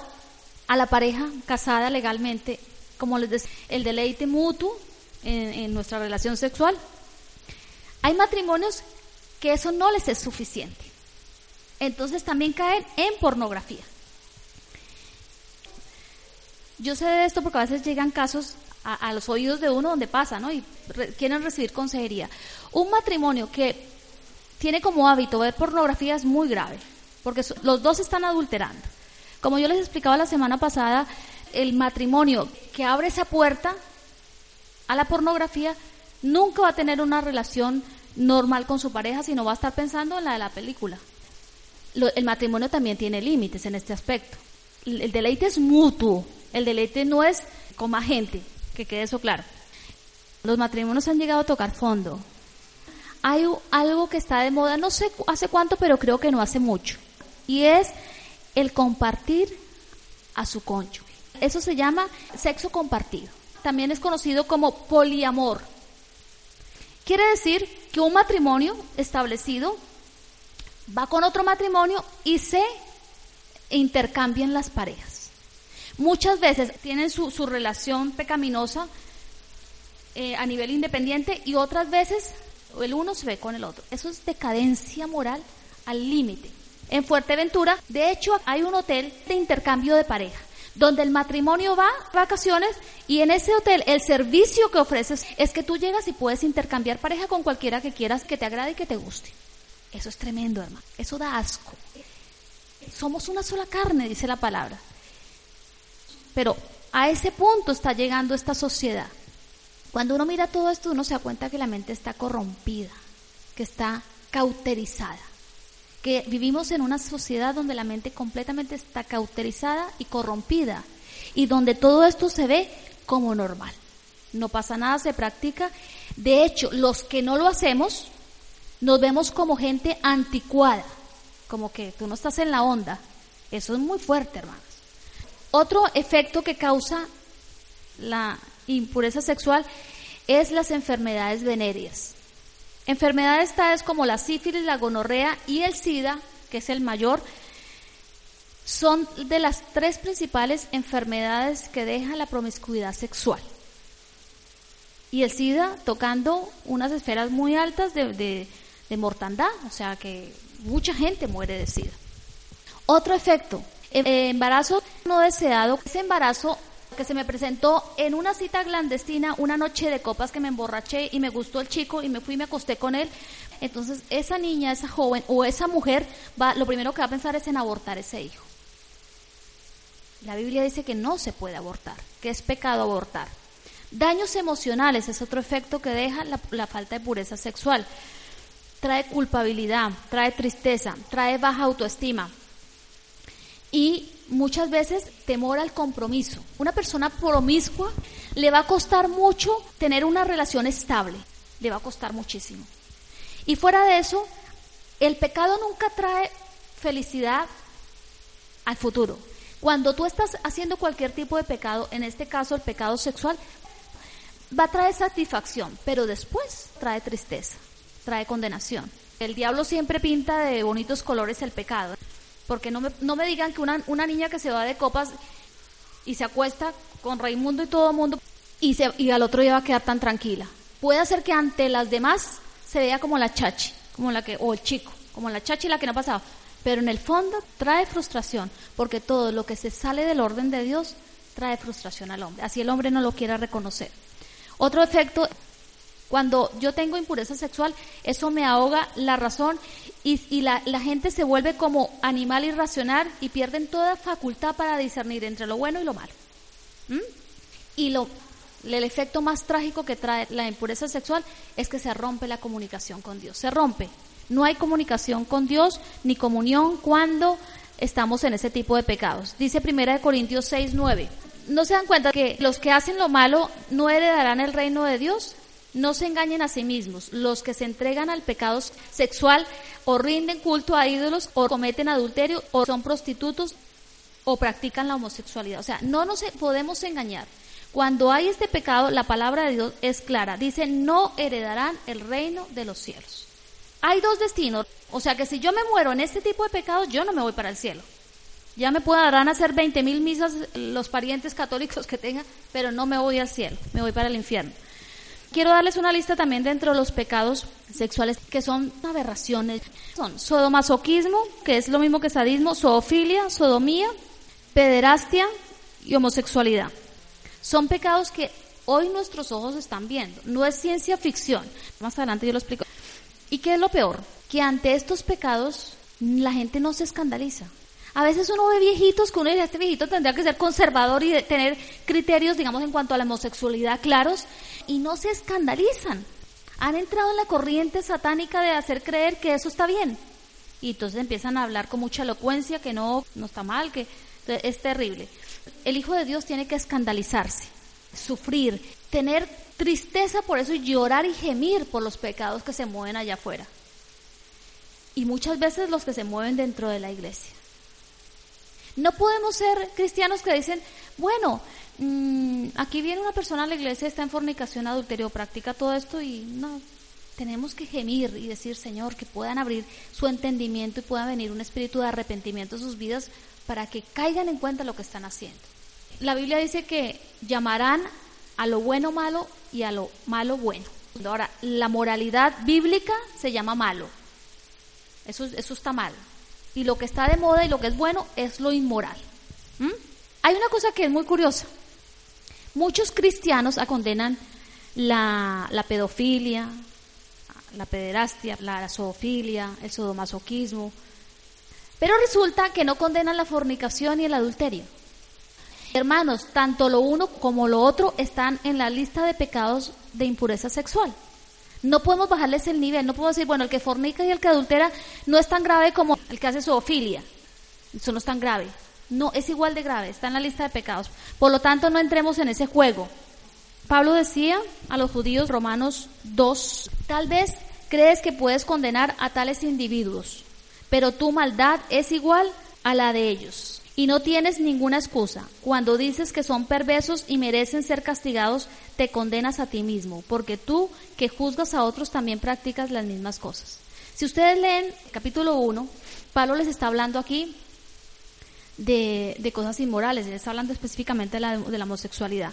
a la pareja casada legalmente, como les decía, el deleite mutuo, en, nuestra relación sexual. Hay matrimonios que eso no les es suficiente. Entonces también caen en pornografía. Yo sé de esto porque a veces llegan casos a, los oídos de uno donde pasa, ¿no? Y quieren recibir consejería. Un matrimonio que tiene como hábito ver pornografía es muy grave, porque los dos están adulterando. Como yo les explicaba la semana pasada, el matrimonio que abre esa puerta a la pornografía, nunca va a tener una relación normal con su pareja, sino va a estar pensando en la de la película. el matrimonio también tiene límites en este aspecto. El, deleite es mutuo, el deleite no es como gente, que quede eso claro. Los matrimonios han llegado a tocar fondo. Hay algo que está de moda, no sé hace cuánto, pero creo que no hace mucho, y es el compartir a su cónyuge. Eso se llama sexo compartido. También es conocido como poliamor. Quiere decir que un matrimonio establecido va con otro matrimonio y se intercambian las parejas. Muchas veces tienen su, relación pecaminosa eh, a nivel independiente y otras veces el uno se ve con el otro. Eso es decadencia moral al límite. En Fuerteventura, de hecho, hay un hotel de intercambio de pareja donde el matrimonio va vacaciones y en ese hotel el servicio que ofreces es que tú llegas y puedes intercambiar pareja con cualquiera que quieras que te agrade y que te guste. Eso es tremendo, hermano. Eso da asco. Somos una sola carne, dice la palabra. Pero a ese punto está llegando esta sociedad. Cuando uno mira todo esto, uno se da cuenta que la mente está corrompida, que está cauterizada, que vivimos en una sociedad donde la mente completamente está cauterizada y corrompida, y donde todo esto se ve como normal. No pasa nada, se practica. De hecho, los que no lo hacemos, nos vemos como gente anticuada, como que tú no estás en la onda. Eso es muy fuerte, hermanos. Otro efecto que causa la impureza sexual es las enfermedades venéreas. Enfermedades tales como la sífilis, la gonorrea y el SIDA, que es el mayor, son de las tres principales enfermedades que dejan la promiscuidad sexual. Y el SIDA tocando unas esferas muy altas de, de mortandad, o sea que mucha gente muere de SIDA. Otro efecto, eh, embarazo no deseado, ese embarazo que se me presentó en una cita clandestina, una noche de copas que me emborraché y me gustó el chico y me fui y me acosté con él. Entonces esa niña, esa joven o esa mujer, va, lo primero que va a pensar es en abortar ese hijo. La Biblia dice que no se puede abortar, que es pecado abortar. Daños emocionales es otro efecto que deja la falta de pureza sexual trae culpabilidad, trae tristeza, trae baja autoestima y muchas veces temor al compromiso. Una persona promiscua le va a costar mucho tener una relación estable, le va a costar muchísimo. Y fuera de eso, el pecado nunca trae felicidad al futuro. Cuando tú estás haciendo cualquier tipo de pecado, en este caso el pecado sexual, va a traer satisfacción, pero después trae tristeza trae condenación. El diablo siempre pinta de bonitos colores el pecado. Porque no me, no me digan que una, una niña que se va de copas y se acuesta con Raimundo y todo el mundo y, se, y al otro día va a quedar tan tranquila. Puede ser que ante las demás se vea como la chachi, como la que, o el chico, como la chachi la que no ha pasado. Pero en el fondo trae frustración, porque todo lo que se sale del orden de Dios trae frustración al hombre. Así el hombre no lo quiera reconocer. Otro efecto cuando yo tengo impureza sexual, eso me ahoga la razón y, la, gente se vuelve como animal irracional y pierden toda facultad para discernir entre lo bueno y lo malo. ¿Mm? Y lo, el efecto más trágico que trae la impureza sexual es que se rompe la comunicación con Dios. Se rompe. No hay comunicación con Dios ni comunión cuando estamos en ese tipo de pecados. Dice 1 Corintios 6, 9. ¿No se dan cuenta que los que hacen lo malo no heredarán el reino de Dios? No se engañen a sí mismos. Los que se entregan al pecado sexual o rinden culto a ídolos o cometen adulterio o son prostitutos o practican la homosexualidad. O sea, no nos podemos engañar. Cuando hay este pecado, la palabra de Dios es clara. Dice, no heredarán el reino de los cielos. Hay dos destinos. O sea que si yo me muero en este tipo de pecados, yo no me voy para el cielo. Ya me podrán hacer 20 mil misas los parientes católicos que tenga, pero no me voy al cielo, me voy para el infierno. Quiero darles una lista también dentro de los pecados sexuales que son aberraciones. Son sodomasoquismo, que es lo mismo que sadismo, zoofilia, sodomía, pederastia y homosexualidad. Son pecados que hoy nuestros ojos están viendo. No es ciencia ficción. Más adelante yo lo explico. ¿Y qué es lo peor? Que ante estos pecados la gente no se escandaliza. A veces uno ve viejitos que uno dice, este viejito tendría que ser conservador y tener criterios, digamos, en cuanto a la homosexualidad claros, y no se escandalizan. Han entrado en la corriente satánica de hacer creer que eso está bien. Y entonces empiezan a hablar con mucha elocuencia que no, no está mal, que es terrible. El Hijo de Dios tiene que escandalizarse, sufrir, tener tristeza por eso y llorar y gemir por los pecados que se mueven allá afuera. Y muchas veces los que se mueven dentro de la iglesia. No podemos ser cristianos que dicen, bueno, mm, aquí viene una persona a la iglesia, está en fornicación, adulterio, practica todo esto y no, tenemos que gemir y decir, Señor, que puedan abrir su entendimiento y pueda venir un espíritu de arrepentimiento en sus vidas para que caigan en cuenta lo que están haciendo. La Biblia dice que llamarán a lo bueno malo y a lo malo bueno. Ahora, la moralidad bíblica se llama malo. Eso, eso está mal. Y lo que está de moda y lo que es bueno es lo inmoral. Hay una cosa que es muy curiosa. Muchos cristianos condenan la, la pedofilia, la pederastia, la zoofilia, el sodomasoquismo, pero resulta que no condenan la fornicación y el adulterio. Hermanos, tanto lo uno como lo otro están en la lista de pecados de impureza sexual. No podemos bajarles el nivel, no podemos decir, bueno, el que fornica y el que adultera no es tan grave como el que hace zoofilia. Eso no es tan grave. No, es igual de grave, está en la lista de pecados. Por lo tanto, no entremos en ese juego. Pablo decía a los judíos, Romanos 2, tal vez crees que puedes condenar a tales individuos, pero tu maldad es igual a la de ellos. Y no tienes ninguna excusa. Cuando dices que son perversos y merecen ser castigados, te condenas a ti mismo, porque tú que juzgas a otros también practicas las mismas cosas. Si ustedes leen capítulo 1, Pablo les está hablando aquí de, cosas inmorales, les está hablando específicamente de la, de la homosexualidad.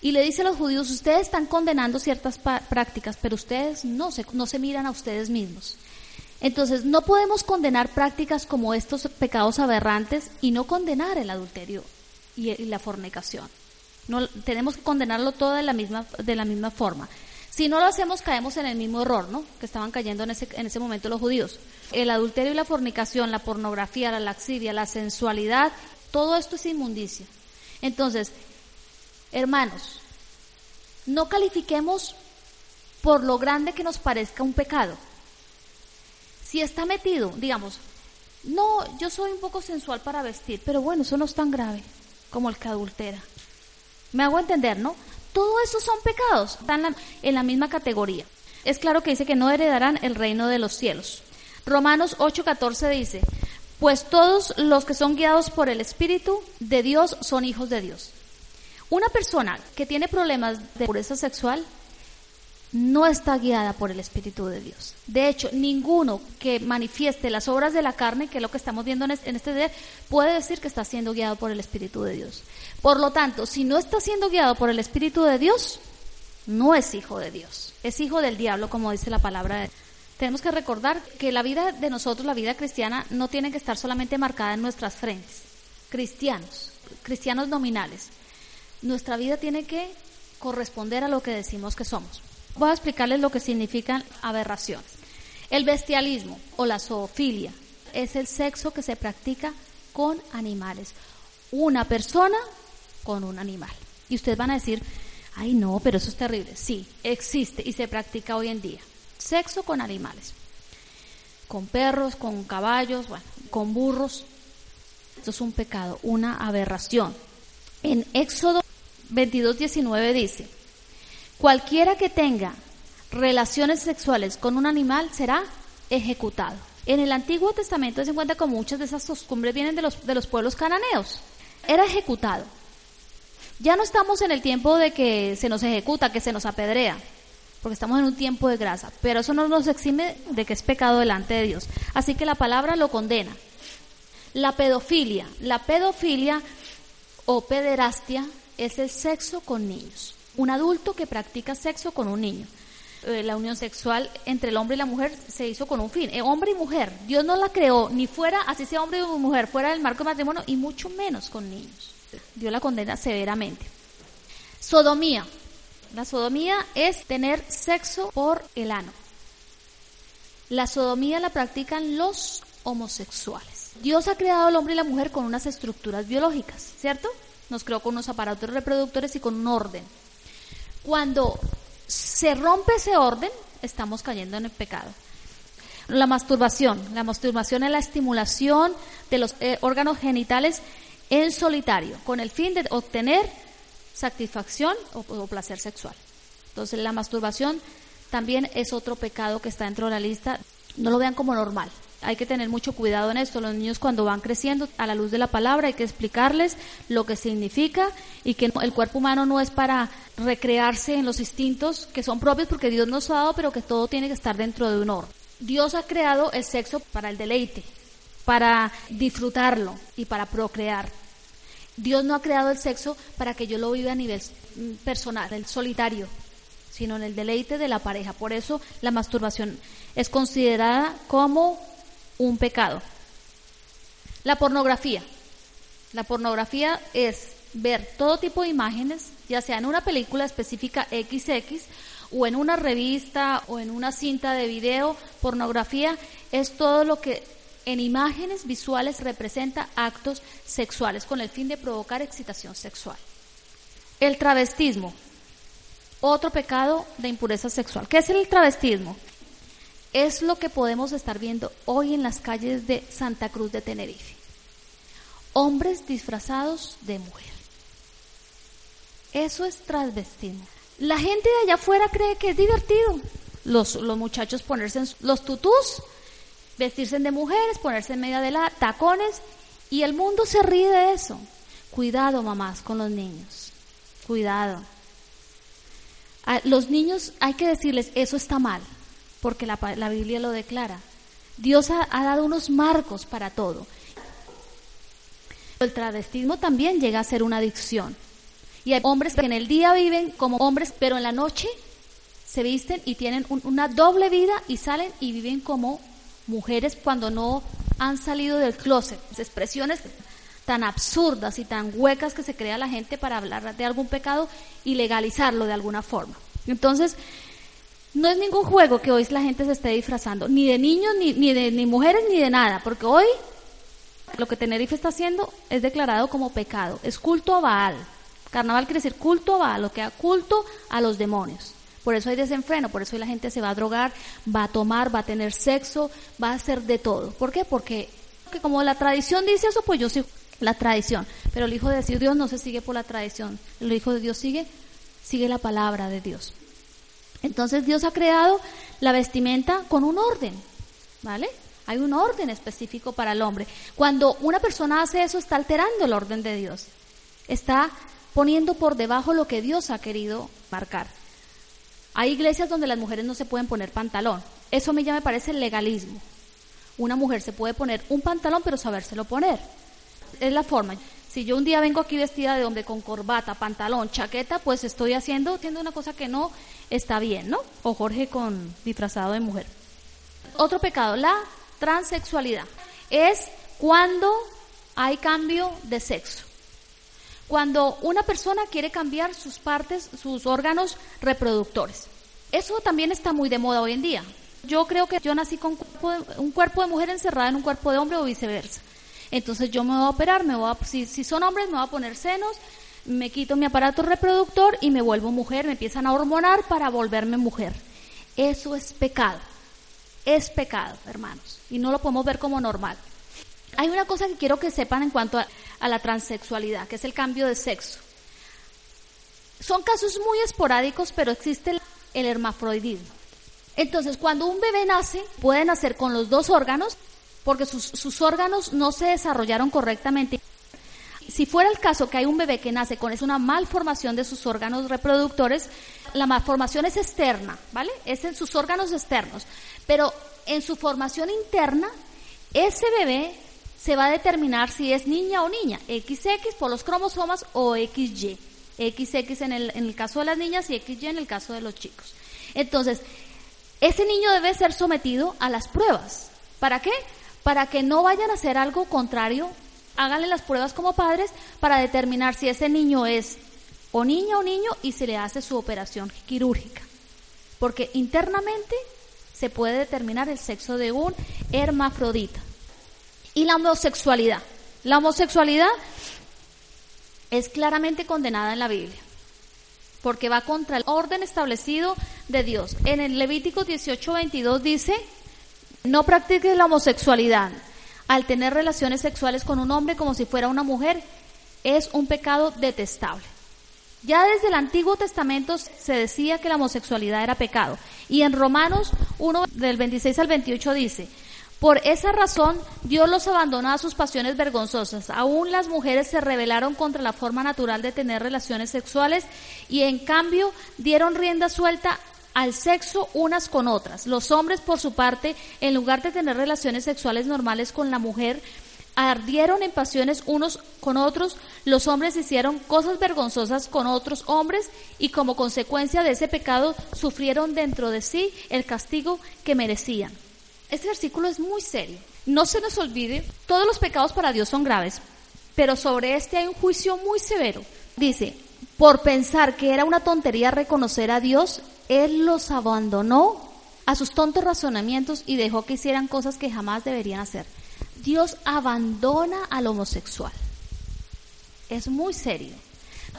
Y le dice a los judíos, ustedes están condenando ciertas prácticas, pero ustedes no se, no se miran a ustedes mismos. Entonces, no podemos condenar prácticas como estos pecados aberrantes y no condenar el adulterio y, la fornicación. No, tenemos que condenarlo todo de la, misma, de la misma forma. Si no lo hacemos, caemos en el mismo error, ¿no? Que estaban cayendo en ese, en ese momento los judíos. El adulterio y la fornicación, la pornografía, la laxidia, la sensualidad, todo esto es inmundicia. Entonces, Hermanos, no califiquemos por lo grande que nos parezca un pecado. Si está metido, digamos, no, yo soy un poco sensual para vestir, pero bueno, eso no es tan grave como el que adultera. Me hago entender, ¿no? Todo eso son pecados, están en la misma categoría. Es claro que dice que no heredarán el reino de los cielos. Romanos 8:14 dice, pues todos los que son guiados por el Espíritu de Dios son hijos de Dios. Una persona que tiene problemas de pureza sexual no está guiada por el Espíritu de Dios. De hecho, ninguno que manifieste las obras de la carne, que es lo que estamos viendo en este día, puede decir que está siendo guiado por el Espíritu de Dios. Por lo tanto, si no está siendo guiado por el Espíritu de Dios, no es hijo de Dios, es hijo del diablo, como dice la palabra. Tenemos que recordar que la vida de nosotros, la vida cristiana, no tiene que estar solamente marcada en nuestras frentes. Cristianos, cristianos nominales nuestra vida tiene que corresponder a lo que decimos que somos. Voy a explicarles lo que significan aberraciones. El bestialismo o la zoofilia es el sexo que se practica con animales. Una persona con un animal. Y ustedes van a decir, ay no, pero eso es terrible. Sí, existe y se practica hoy en día. Sexo con animales. Con perros, con caballos, bueno, con burros. Esto es un pecado, una aberración. En Éxodo 22.19 dice, cualquiera que tenga relaciones sexuales con un animal será ejecutado. En el Antiguo Testamento se encuentra con muchas de esas costumbres vienen de los, de los pueblos cananeos. Era ejecutado. Ya no estamos en el tiempo de que se nos ejecuta, que se nos apedrea, porque estamos en un tiempo de grasa, pero eso no nos exime de que es pecado delante de Dios. Así que la palabra lo condena. La pedofilia, la pedofilia o pederastia es el sexo con niños. Un adulto que practica sexo con un niño. Eh, la unión sexual entre el hombre y la mujer se hizo con un fin, eh, hombre y mujer. Dios no la creó ni fuera, así sea hombre o mujer, fuera del marco de matrimonio y mucho menos con niños. Dios la condena severamente. Sodomía. La sodomía es tener sexo por el ano. La sodomía la practican los homosexuales. Dios ha creado al hombre y la mujer con unas estructuras biológicas, ¿cierto? nos creó con unos aparatos reproductores y con un orden. Cuando se rompe ese orden, estamos cayendo en el pecado. La masturbación. La masturbación es la estimulación de los eh, órganos genitales en solitario, con el fin de obtener satisfacción o, o placer sexual. Entonces la masturbación también es otro pecado que está dentro de la lista. No lo vean como normal. Hay que tener mucho cuidado en esto. Los niños cuando van creciendo a la luz de la palabra hay que explicarles lo que significa y que el cuerpo humano no es para recrearse en los instintos que son propios porque Dios nos ha dado, pero que todo tiene que estar dentro de un orden. Dios ha creado el sexo para el deleite, para disfrutarlo y para procrear. Dios no ha creado el sexo para que yo lo viva a nivel mm, personal, el solitario, sino en el deleite de la pareja. Por eso la masturbación es considerada como un pecado. La pornografía. La pornografía es ver todo tipo de imágenes, ya sea en una película específica XX o en una revista o en una cinta de video. Pornografía es todo lo que en imágenes visuales representa actos sexuales con el fin de provocar excitación sexual. El travestismo, otro pecado de impureza sexual. ¿Qué es el travestismo? Es lo que podemos estar viendo hoy en las calles de Santa Cruz de Tenerife. Hombres disfrazados de mujer. Eso es travestismo. La gente de allá afuera cree que es divertido. Los, los muchachos ponerse los tutús vestirse de mujeres, ponerse en media de la tacones y el mundo se ríe de eso. Cuidado, mamás, con los niños. Cuidado. A los niños hay que decirles, eso está mal, porque la, la Biblia lo declara. Dios ha, ha, dado unos marcos para todo. El travestismo también llega a ser una adicción. Y hay hombres que en el día viven como hombres, pero en la noche se visten y tienen un, una doble vida y salen y viven como mujeres cuando no han salido del closet, expresiones tan absurdas y tan huecas que se crea la gente para hablar de algún pecado y legalizarlo de alguna forma. Entonces, no es ningún juego que hoy la gente se esté disfrazando, ni de niños, ni, ni de ni mujeres, ni de nada, porque hoy lo que Tenerife está haciendo es declarado como pecado, es culto a Baal. Carnaval quiere decir culto a Baal, lo que da culto a los demonios. Por eso hay desenfreno, por eso la gente se va a drogar, va a tomar, va a tener sexo, va a hacer de todo. ¿Por qué? Porque como la tradición dice eso, pues yo sigo la tradición. Pero el Hijo de Dios no se sigue por la tradición. El Hijo de Dios sigue, sigue la palabra de Dios. Entonces Dios ha creado la vestimenta con un orden, ¿vale? Hay un orden específico para el hombre. Cuando una persona hace eso, está alterando el orden de Dios. Está poniendo por debajo lo que Dios ha querido marcar. Hay iglesias donde las mujeres no se pueden poner pantalón. Eso a mí ya me parece legalismo. Una mujer se puede poner un pantalón pero sabérselo poner. Es la forma. Si yo un día vengo aquí vestida de hombre con corbata, pantalón, chaqueta, pues estoy haciendo, haciendo una cosa que no está bien, ¿no? O Jorge con disfrazado de mujer. Otro pecado, la transexualidad. Es cuando hay cambio de sexo. Cuando una persona quiere cambiar sus partes, sus órganos reproductores. Eso también está muy de moda hoy en día. Yo creo que yo nací con un cuerpo de, mujer encerrada en un cuerpo de hombre o viceversa. Entonces yo me voy a operar, me voy a, si, si son hombres me voy a poner senos, me quito mi aparato reproductor y me vuelvo mujer, me empiezan a hormonar para volverme mujer. Eso es pecado. Es pecado, hermanos. Y no lo podemos ver como normal. Hay una cosa que quiero que sepan en cuanto a, la transexualidad, que es el cambio de sexo. Son casos muy esporádicos, pero existe el hermafrodismo. Entonces, cuando un bebé nace, puede nacer con los dos órganos, porque sus, sus, órganos no se desarrollaron correctamente. Si fuera el caso que hay un bebé que nace con una malformación de sus órganos reproductores, la malformación es externa, ¿vale? Es en sus órganos externos. Pero en su formación interna, ese bebé se va a determinar si es niña o niña, XX por los cromosomas o XY. XX en el, en el caso de las niñas y XY en el caso de los chicos. Entonces, ese niño debe ser sometido a las pruebas. ¿Para qué? Para que no vayan a hacer algo contrario. Háganle las pruebas como padres para determinar si ese niño es o niña o niño y se le hace su operación quirúrgica. Porque internamente se puede determinar el sexo de un hermafrodita. Y la homosexualidad. La homosexualidad es claramente condenada en la Biblia, porque va contra el orden establecido de Dios. En el Levítico 18:22 dice, No practiques la homosexualidad. Al tener relaciones sexuales con un hombre como si fuera una mujer, es un pecado detestable. Ya desde el Antiguo Testamento se decía que la homosexualidad era pecado. Y en Romanos 1 del 26 al 28 dice, por esa razón Dios los abandonó a sus pasiones vergonzosas. Aún las mujeres se rebelaron contra la forma natural de tener relaciones sexuales y en cambio dieron rienda suelta al sexo unas con otras. Los hombres, por su parte, en lugar de tener relaciones sexuales normales con la mujer, ardieron en pasiones unos con otros, los hombres hicieron cosas vergonzosas con otros hombres y como consecuencia de ese pecado sufrieron dentro de sí el castigo que merecían. Este versículo es muy serio. No se nos olvide, todos los pecados para Dios son graves, pero sobre este hay un juicio muy severo. Dice, por pensar que era una tontería reconocer a Dios, Él los abandonó a sus tontos razonamientos y dejó que hicieran cosas que jamás deberían hacer. Dios abandona al homosexual. Es muy serio.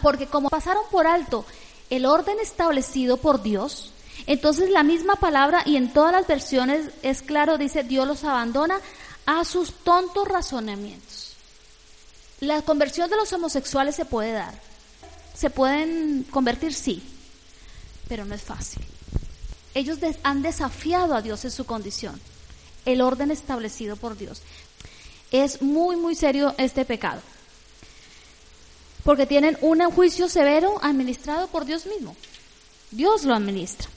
Porque como pasaron por alto el orden establecido por Dios, entonces la misma palabra y en todas las versiones es claro, dice, Dios los abandona a sus tontos razonamientos. La conversión de los homosexuales se puede dar. Se pueden convertir, sí, pero no es fácil. Ellos han desafiado a Dios en su condición, el orden establecido por Dios. Es muy, muy serio este pecado. Porque tienen un juicio severo administrado por Dios mismo. Dios lo administra.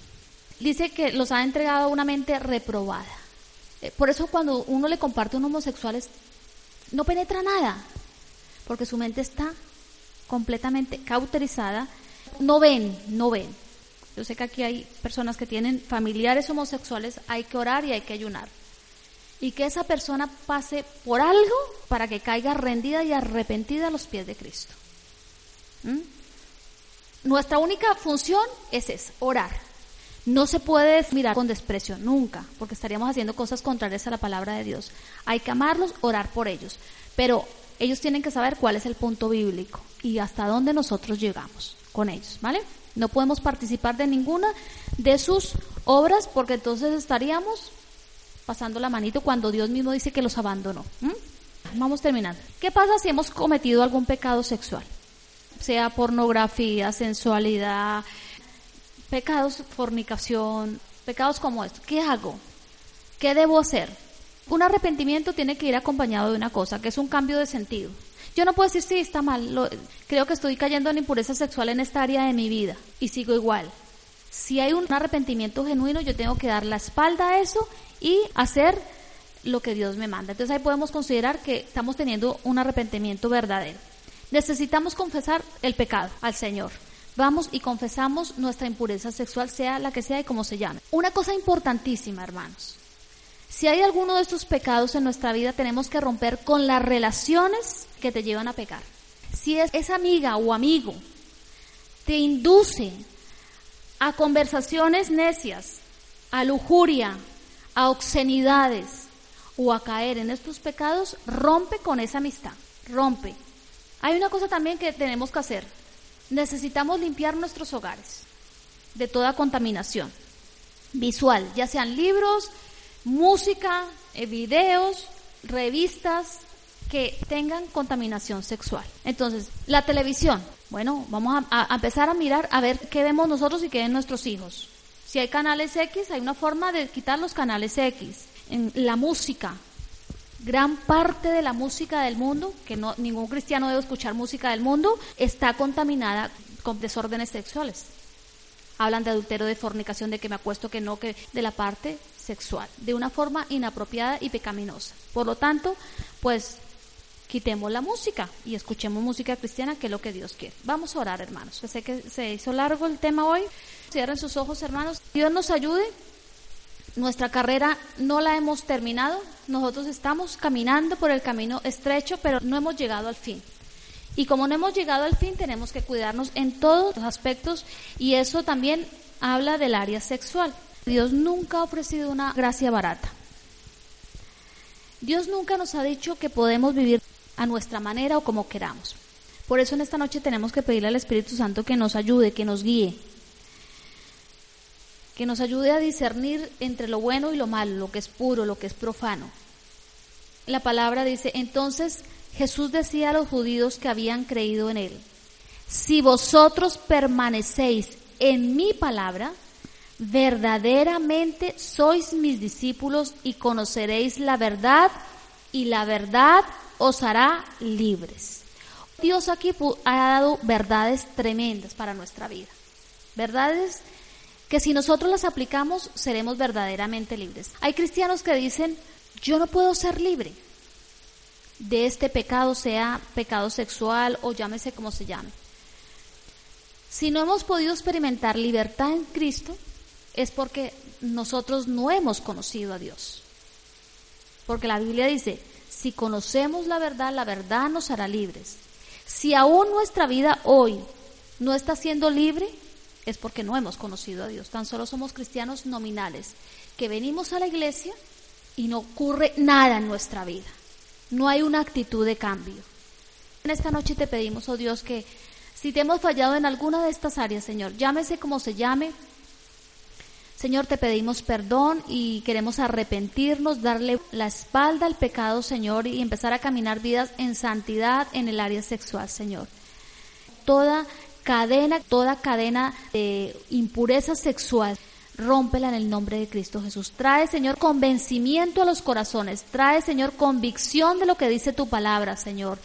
Dice que los ha entregado a una mente reprobada. Eh, por eso cuando uno le comparte a un homosexual no penetra nada, porque su mente está completamente cauterizada. No ven, no ven. Yo sé que aquí hay personas que tienen familiares homosexuales, hay que orar y hay que ayunar y que esa persona pase por algo para que caiga rendida y arrepentida a los pies de Cristo. ¿Mm? Nuestra única función es esa, orar. No se puede mirar con desprecio, nunca, porque estaríamos haciendo cosas contrarias a la palabra de Dios. Hay que amarlos, orar por ellos, pero ellos tienen que saber cuál es el punto bíblico y hasta dónde nosotros llegamos con ellos, ¿vale? No podemos participar de ninguna de sus obras porque entonces estaríamos pasando la manito cuando Dios mismo dice que los abandonó. Vamos terminando. ¿Qué pasa si hemos cometido algún pecado sexual? Sea pornografía, sensualidad, pecados, fornicación, pecados como esto. ¿Qué hago? ¿Qué debo hacer? Un arrepentimiento tiene que ir acompañado de una cosa, que es un cambio de sentido. Yo no puedo decir, sí, está mal, creo que estoy cayendo en impureza sexual en esta área de mi vida y sigo igual. Si hay un arrepentimiento genuino, yo tengo que dar la espalda a eso y hacer lo que Dios me manda. Entonces ahí podemos considerar que estamos teniendo un arrepentimiento verdadero. Necesitamos confesar el pecado al Señor. Vamos y confesamos nuestra impureza sexual, sea la que sea y como se llame. Una cosa importantísima, hermanos. Si hay alguno de estos pecados en nuestra vida, tenemos que romper con las relaciones que te llevan a pecar. Si es esa amiga o amigo te induce a conversaciones necias, a lujuria, a obscenidades o a caer en estos pecados, rompe con esa amistad, rompe. Hay una cosa también que tenemos que hacer. Necesitamos limpiar nuestros hogares de toda contaminación visual, ya sean libros, música, eh, videos, revistas que tengan contaminación sexual. Entonces, la televisión. Bueno, vamos a, empezar a mirar a ver qué vemos nosotros y qué ven nuestros hijos. Si hay canales X, hay una forma de quitar los canales X. En la música, gran parte de la música del mundo, que no, ningún cristiano debe escuchar música del mundo, está contaminada con desórdenes sexuales. Hablan de adulterio, de fornicación, de que me acuesto, que no, que de la parte sexual, de una forma inapropiada y pecaminosa. Por lo tanto, pues quitemos la música y escuchemos música cristiana, que es lo que Dios quiere. Vamos a orar, hermanos. sé que se hizo largo el tema hoy. Cierren sus ojos, hermanos. Dios nos ayude. Nuestra carrera no la hemos terminado. Nosotros estamos caminando por el camino estrecho, pero no hemos llegado al fin. Y como no hemos llegado al fin, tenemos que cuidarnos en todos los aspectos y eso también habla del área sexual. Dios nunca ha ofrecido una gracia barata. Dios nunca nos ha dicho que podemos vivir a nuestra manera o como queramos. Por eso en esta noche tenemos que pedirle al Espíritu Santo que nos ayude, que nos guíe. que nos ayude a discernir entre lo bueno y lo malo, lo que es puro, lo que es profano. La palabra dice, entonces Jesús decía a los judíos que habían creído en él, si vosotros permanecéis en mi palabra, verdaderamente sois mis discípulos y conoceréis la verdad y la verdad os hará libres. Dios aquí ha dado verdades tremendas para nuestra vida. Verdades que si nosotros las aplicamos seremos verdaderamente libres. Hay cristianos que dicen, yo no puedo ser libre de este pecado, sea pecado sexual o llámese como se llame. Si no hemos podido experimentar libertad en Cristo, es porque nosotros no hemos conocido a Dios. Porque la Biblia dice, si conocemos la verdad, la verdad nos hará libres. Si aún nuestra vida hoy no está siendo libre, es porque no hemos conocido a Dios. Tan solo somos cristianos nominales, que venimos a la iglesia y no ocurre nada en nuestra vida. No hay una actitud de cambio. En esta noche te pedimos, oh Dios, que si te hemos fallado en alguna de estas áreas, Señor, llámese como se llame, Señor, te pedimos perdón y queremos arrepentirnos, darle la espalda al pecado, Señor, y empezar a caminar vidas en santidad en el área sexual, Señor. Toda cadena, toda cadena de impureza sexual, rómpela en el nombre de Cristo Jesús. Trae, Señor, convencimiento a los corazones. Trae, Señor, convicción de lo que dice tu palabra, Señor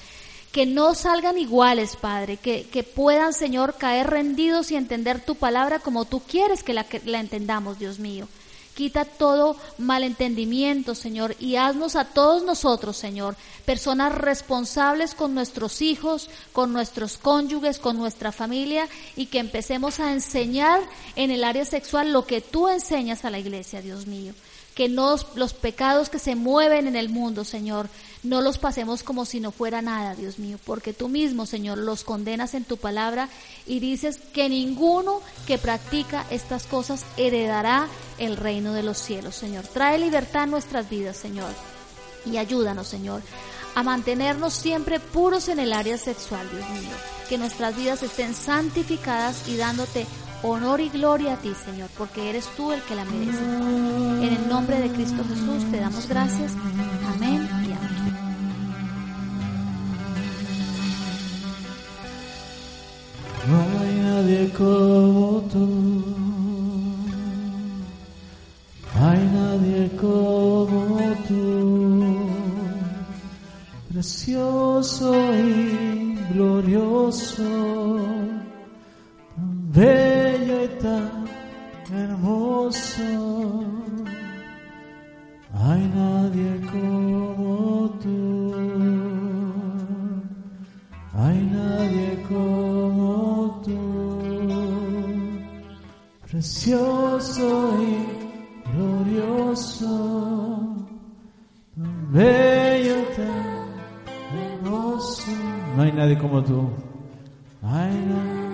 que no salgan iguales, Padre, que, que, puedan, Señor, caer rendidos y entender tu palabra como tú quieres que la, que la entendamos, Dios mío. Quita todo malentendimiento, Señor, y haznos a todos nosotros, Señor, personas responsables con nuestros hijos, con nuestros cónyuges, con nuestra familia, y que empecemos a enseñar en el área sexual lo que tú enseñas a la iglesia, Dios mío. Que no, los pecados que se mueven en el mundo, Señor, no los pasemos como si no fuera nada, Dios mío, porque tú mismo, Señor, los condenas en tu palabra y dices que ninguno que practica estas cosas heredará el reino de los cielos, Señor. Trae libertad a nuestras vidas, Señor, y ayúdanos, Señor, a mantenernos siempre puros en el área sexual, Dios mío, que nuestras vidas estén santificadas y dándote honor y gloria a ti, Señor, porque eres tú el que la mereces. En el nombre de Cristo Jesús te damos gracias. Amén y amén. No hay nadie como tú. Hay nadie como tú. Precioso y glorioso. Bello y tan hermoso. Hay nadie como tú. Hay nadie como tú. Precioso y glorioso. Tan bello, tan hermoso. No hay nadie como tú. Hay nadie.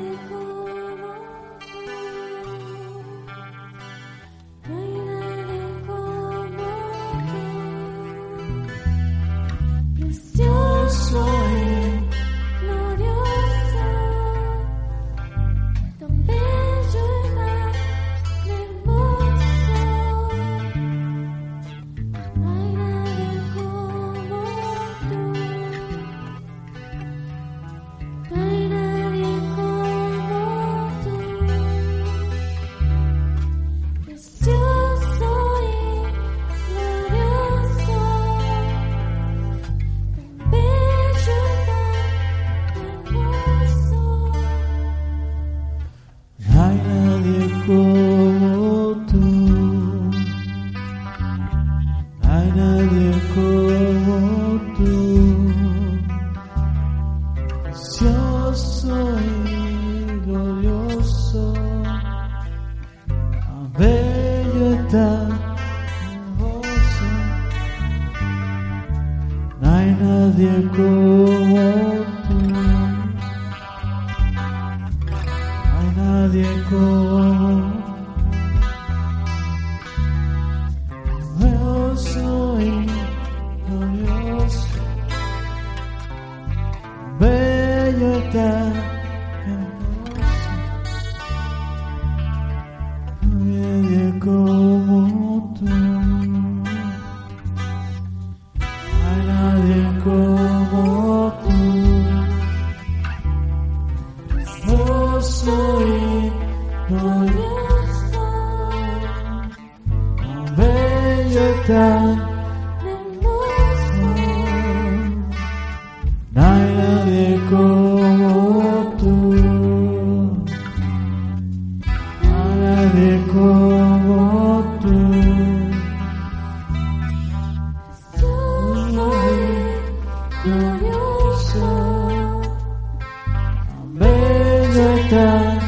tan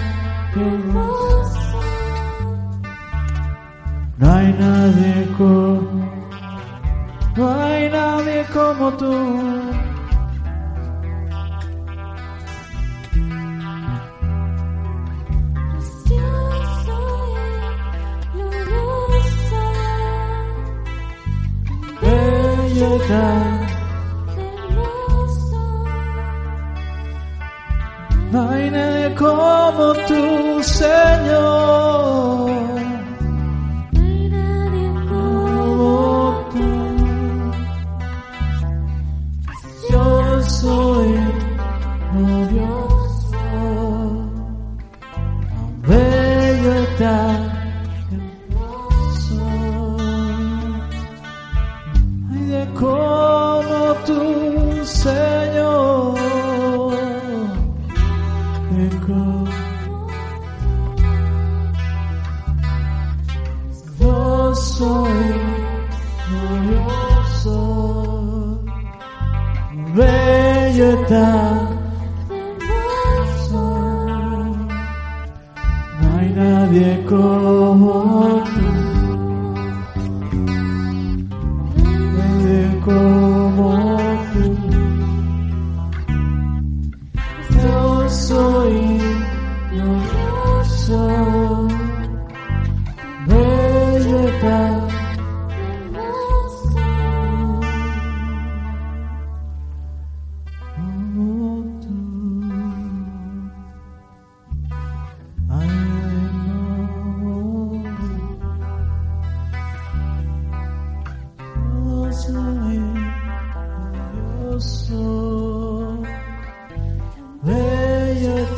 hermosa. No hay nadie como, no hay nadie como tú.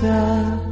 的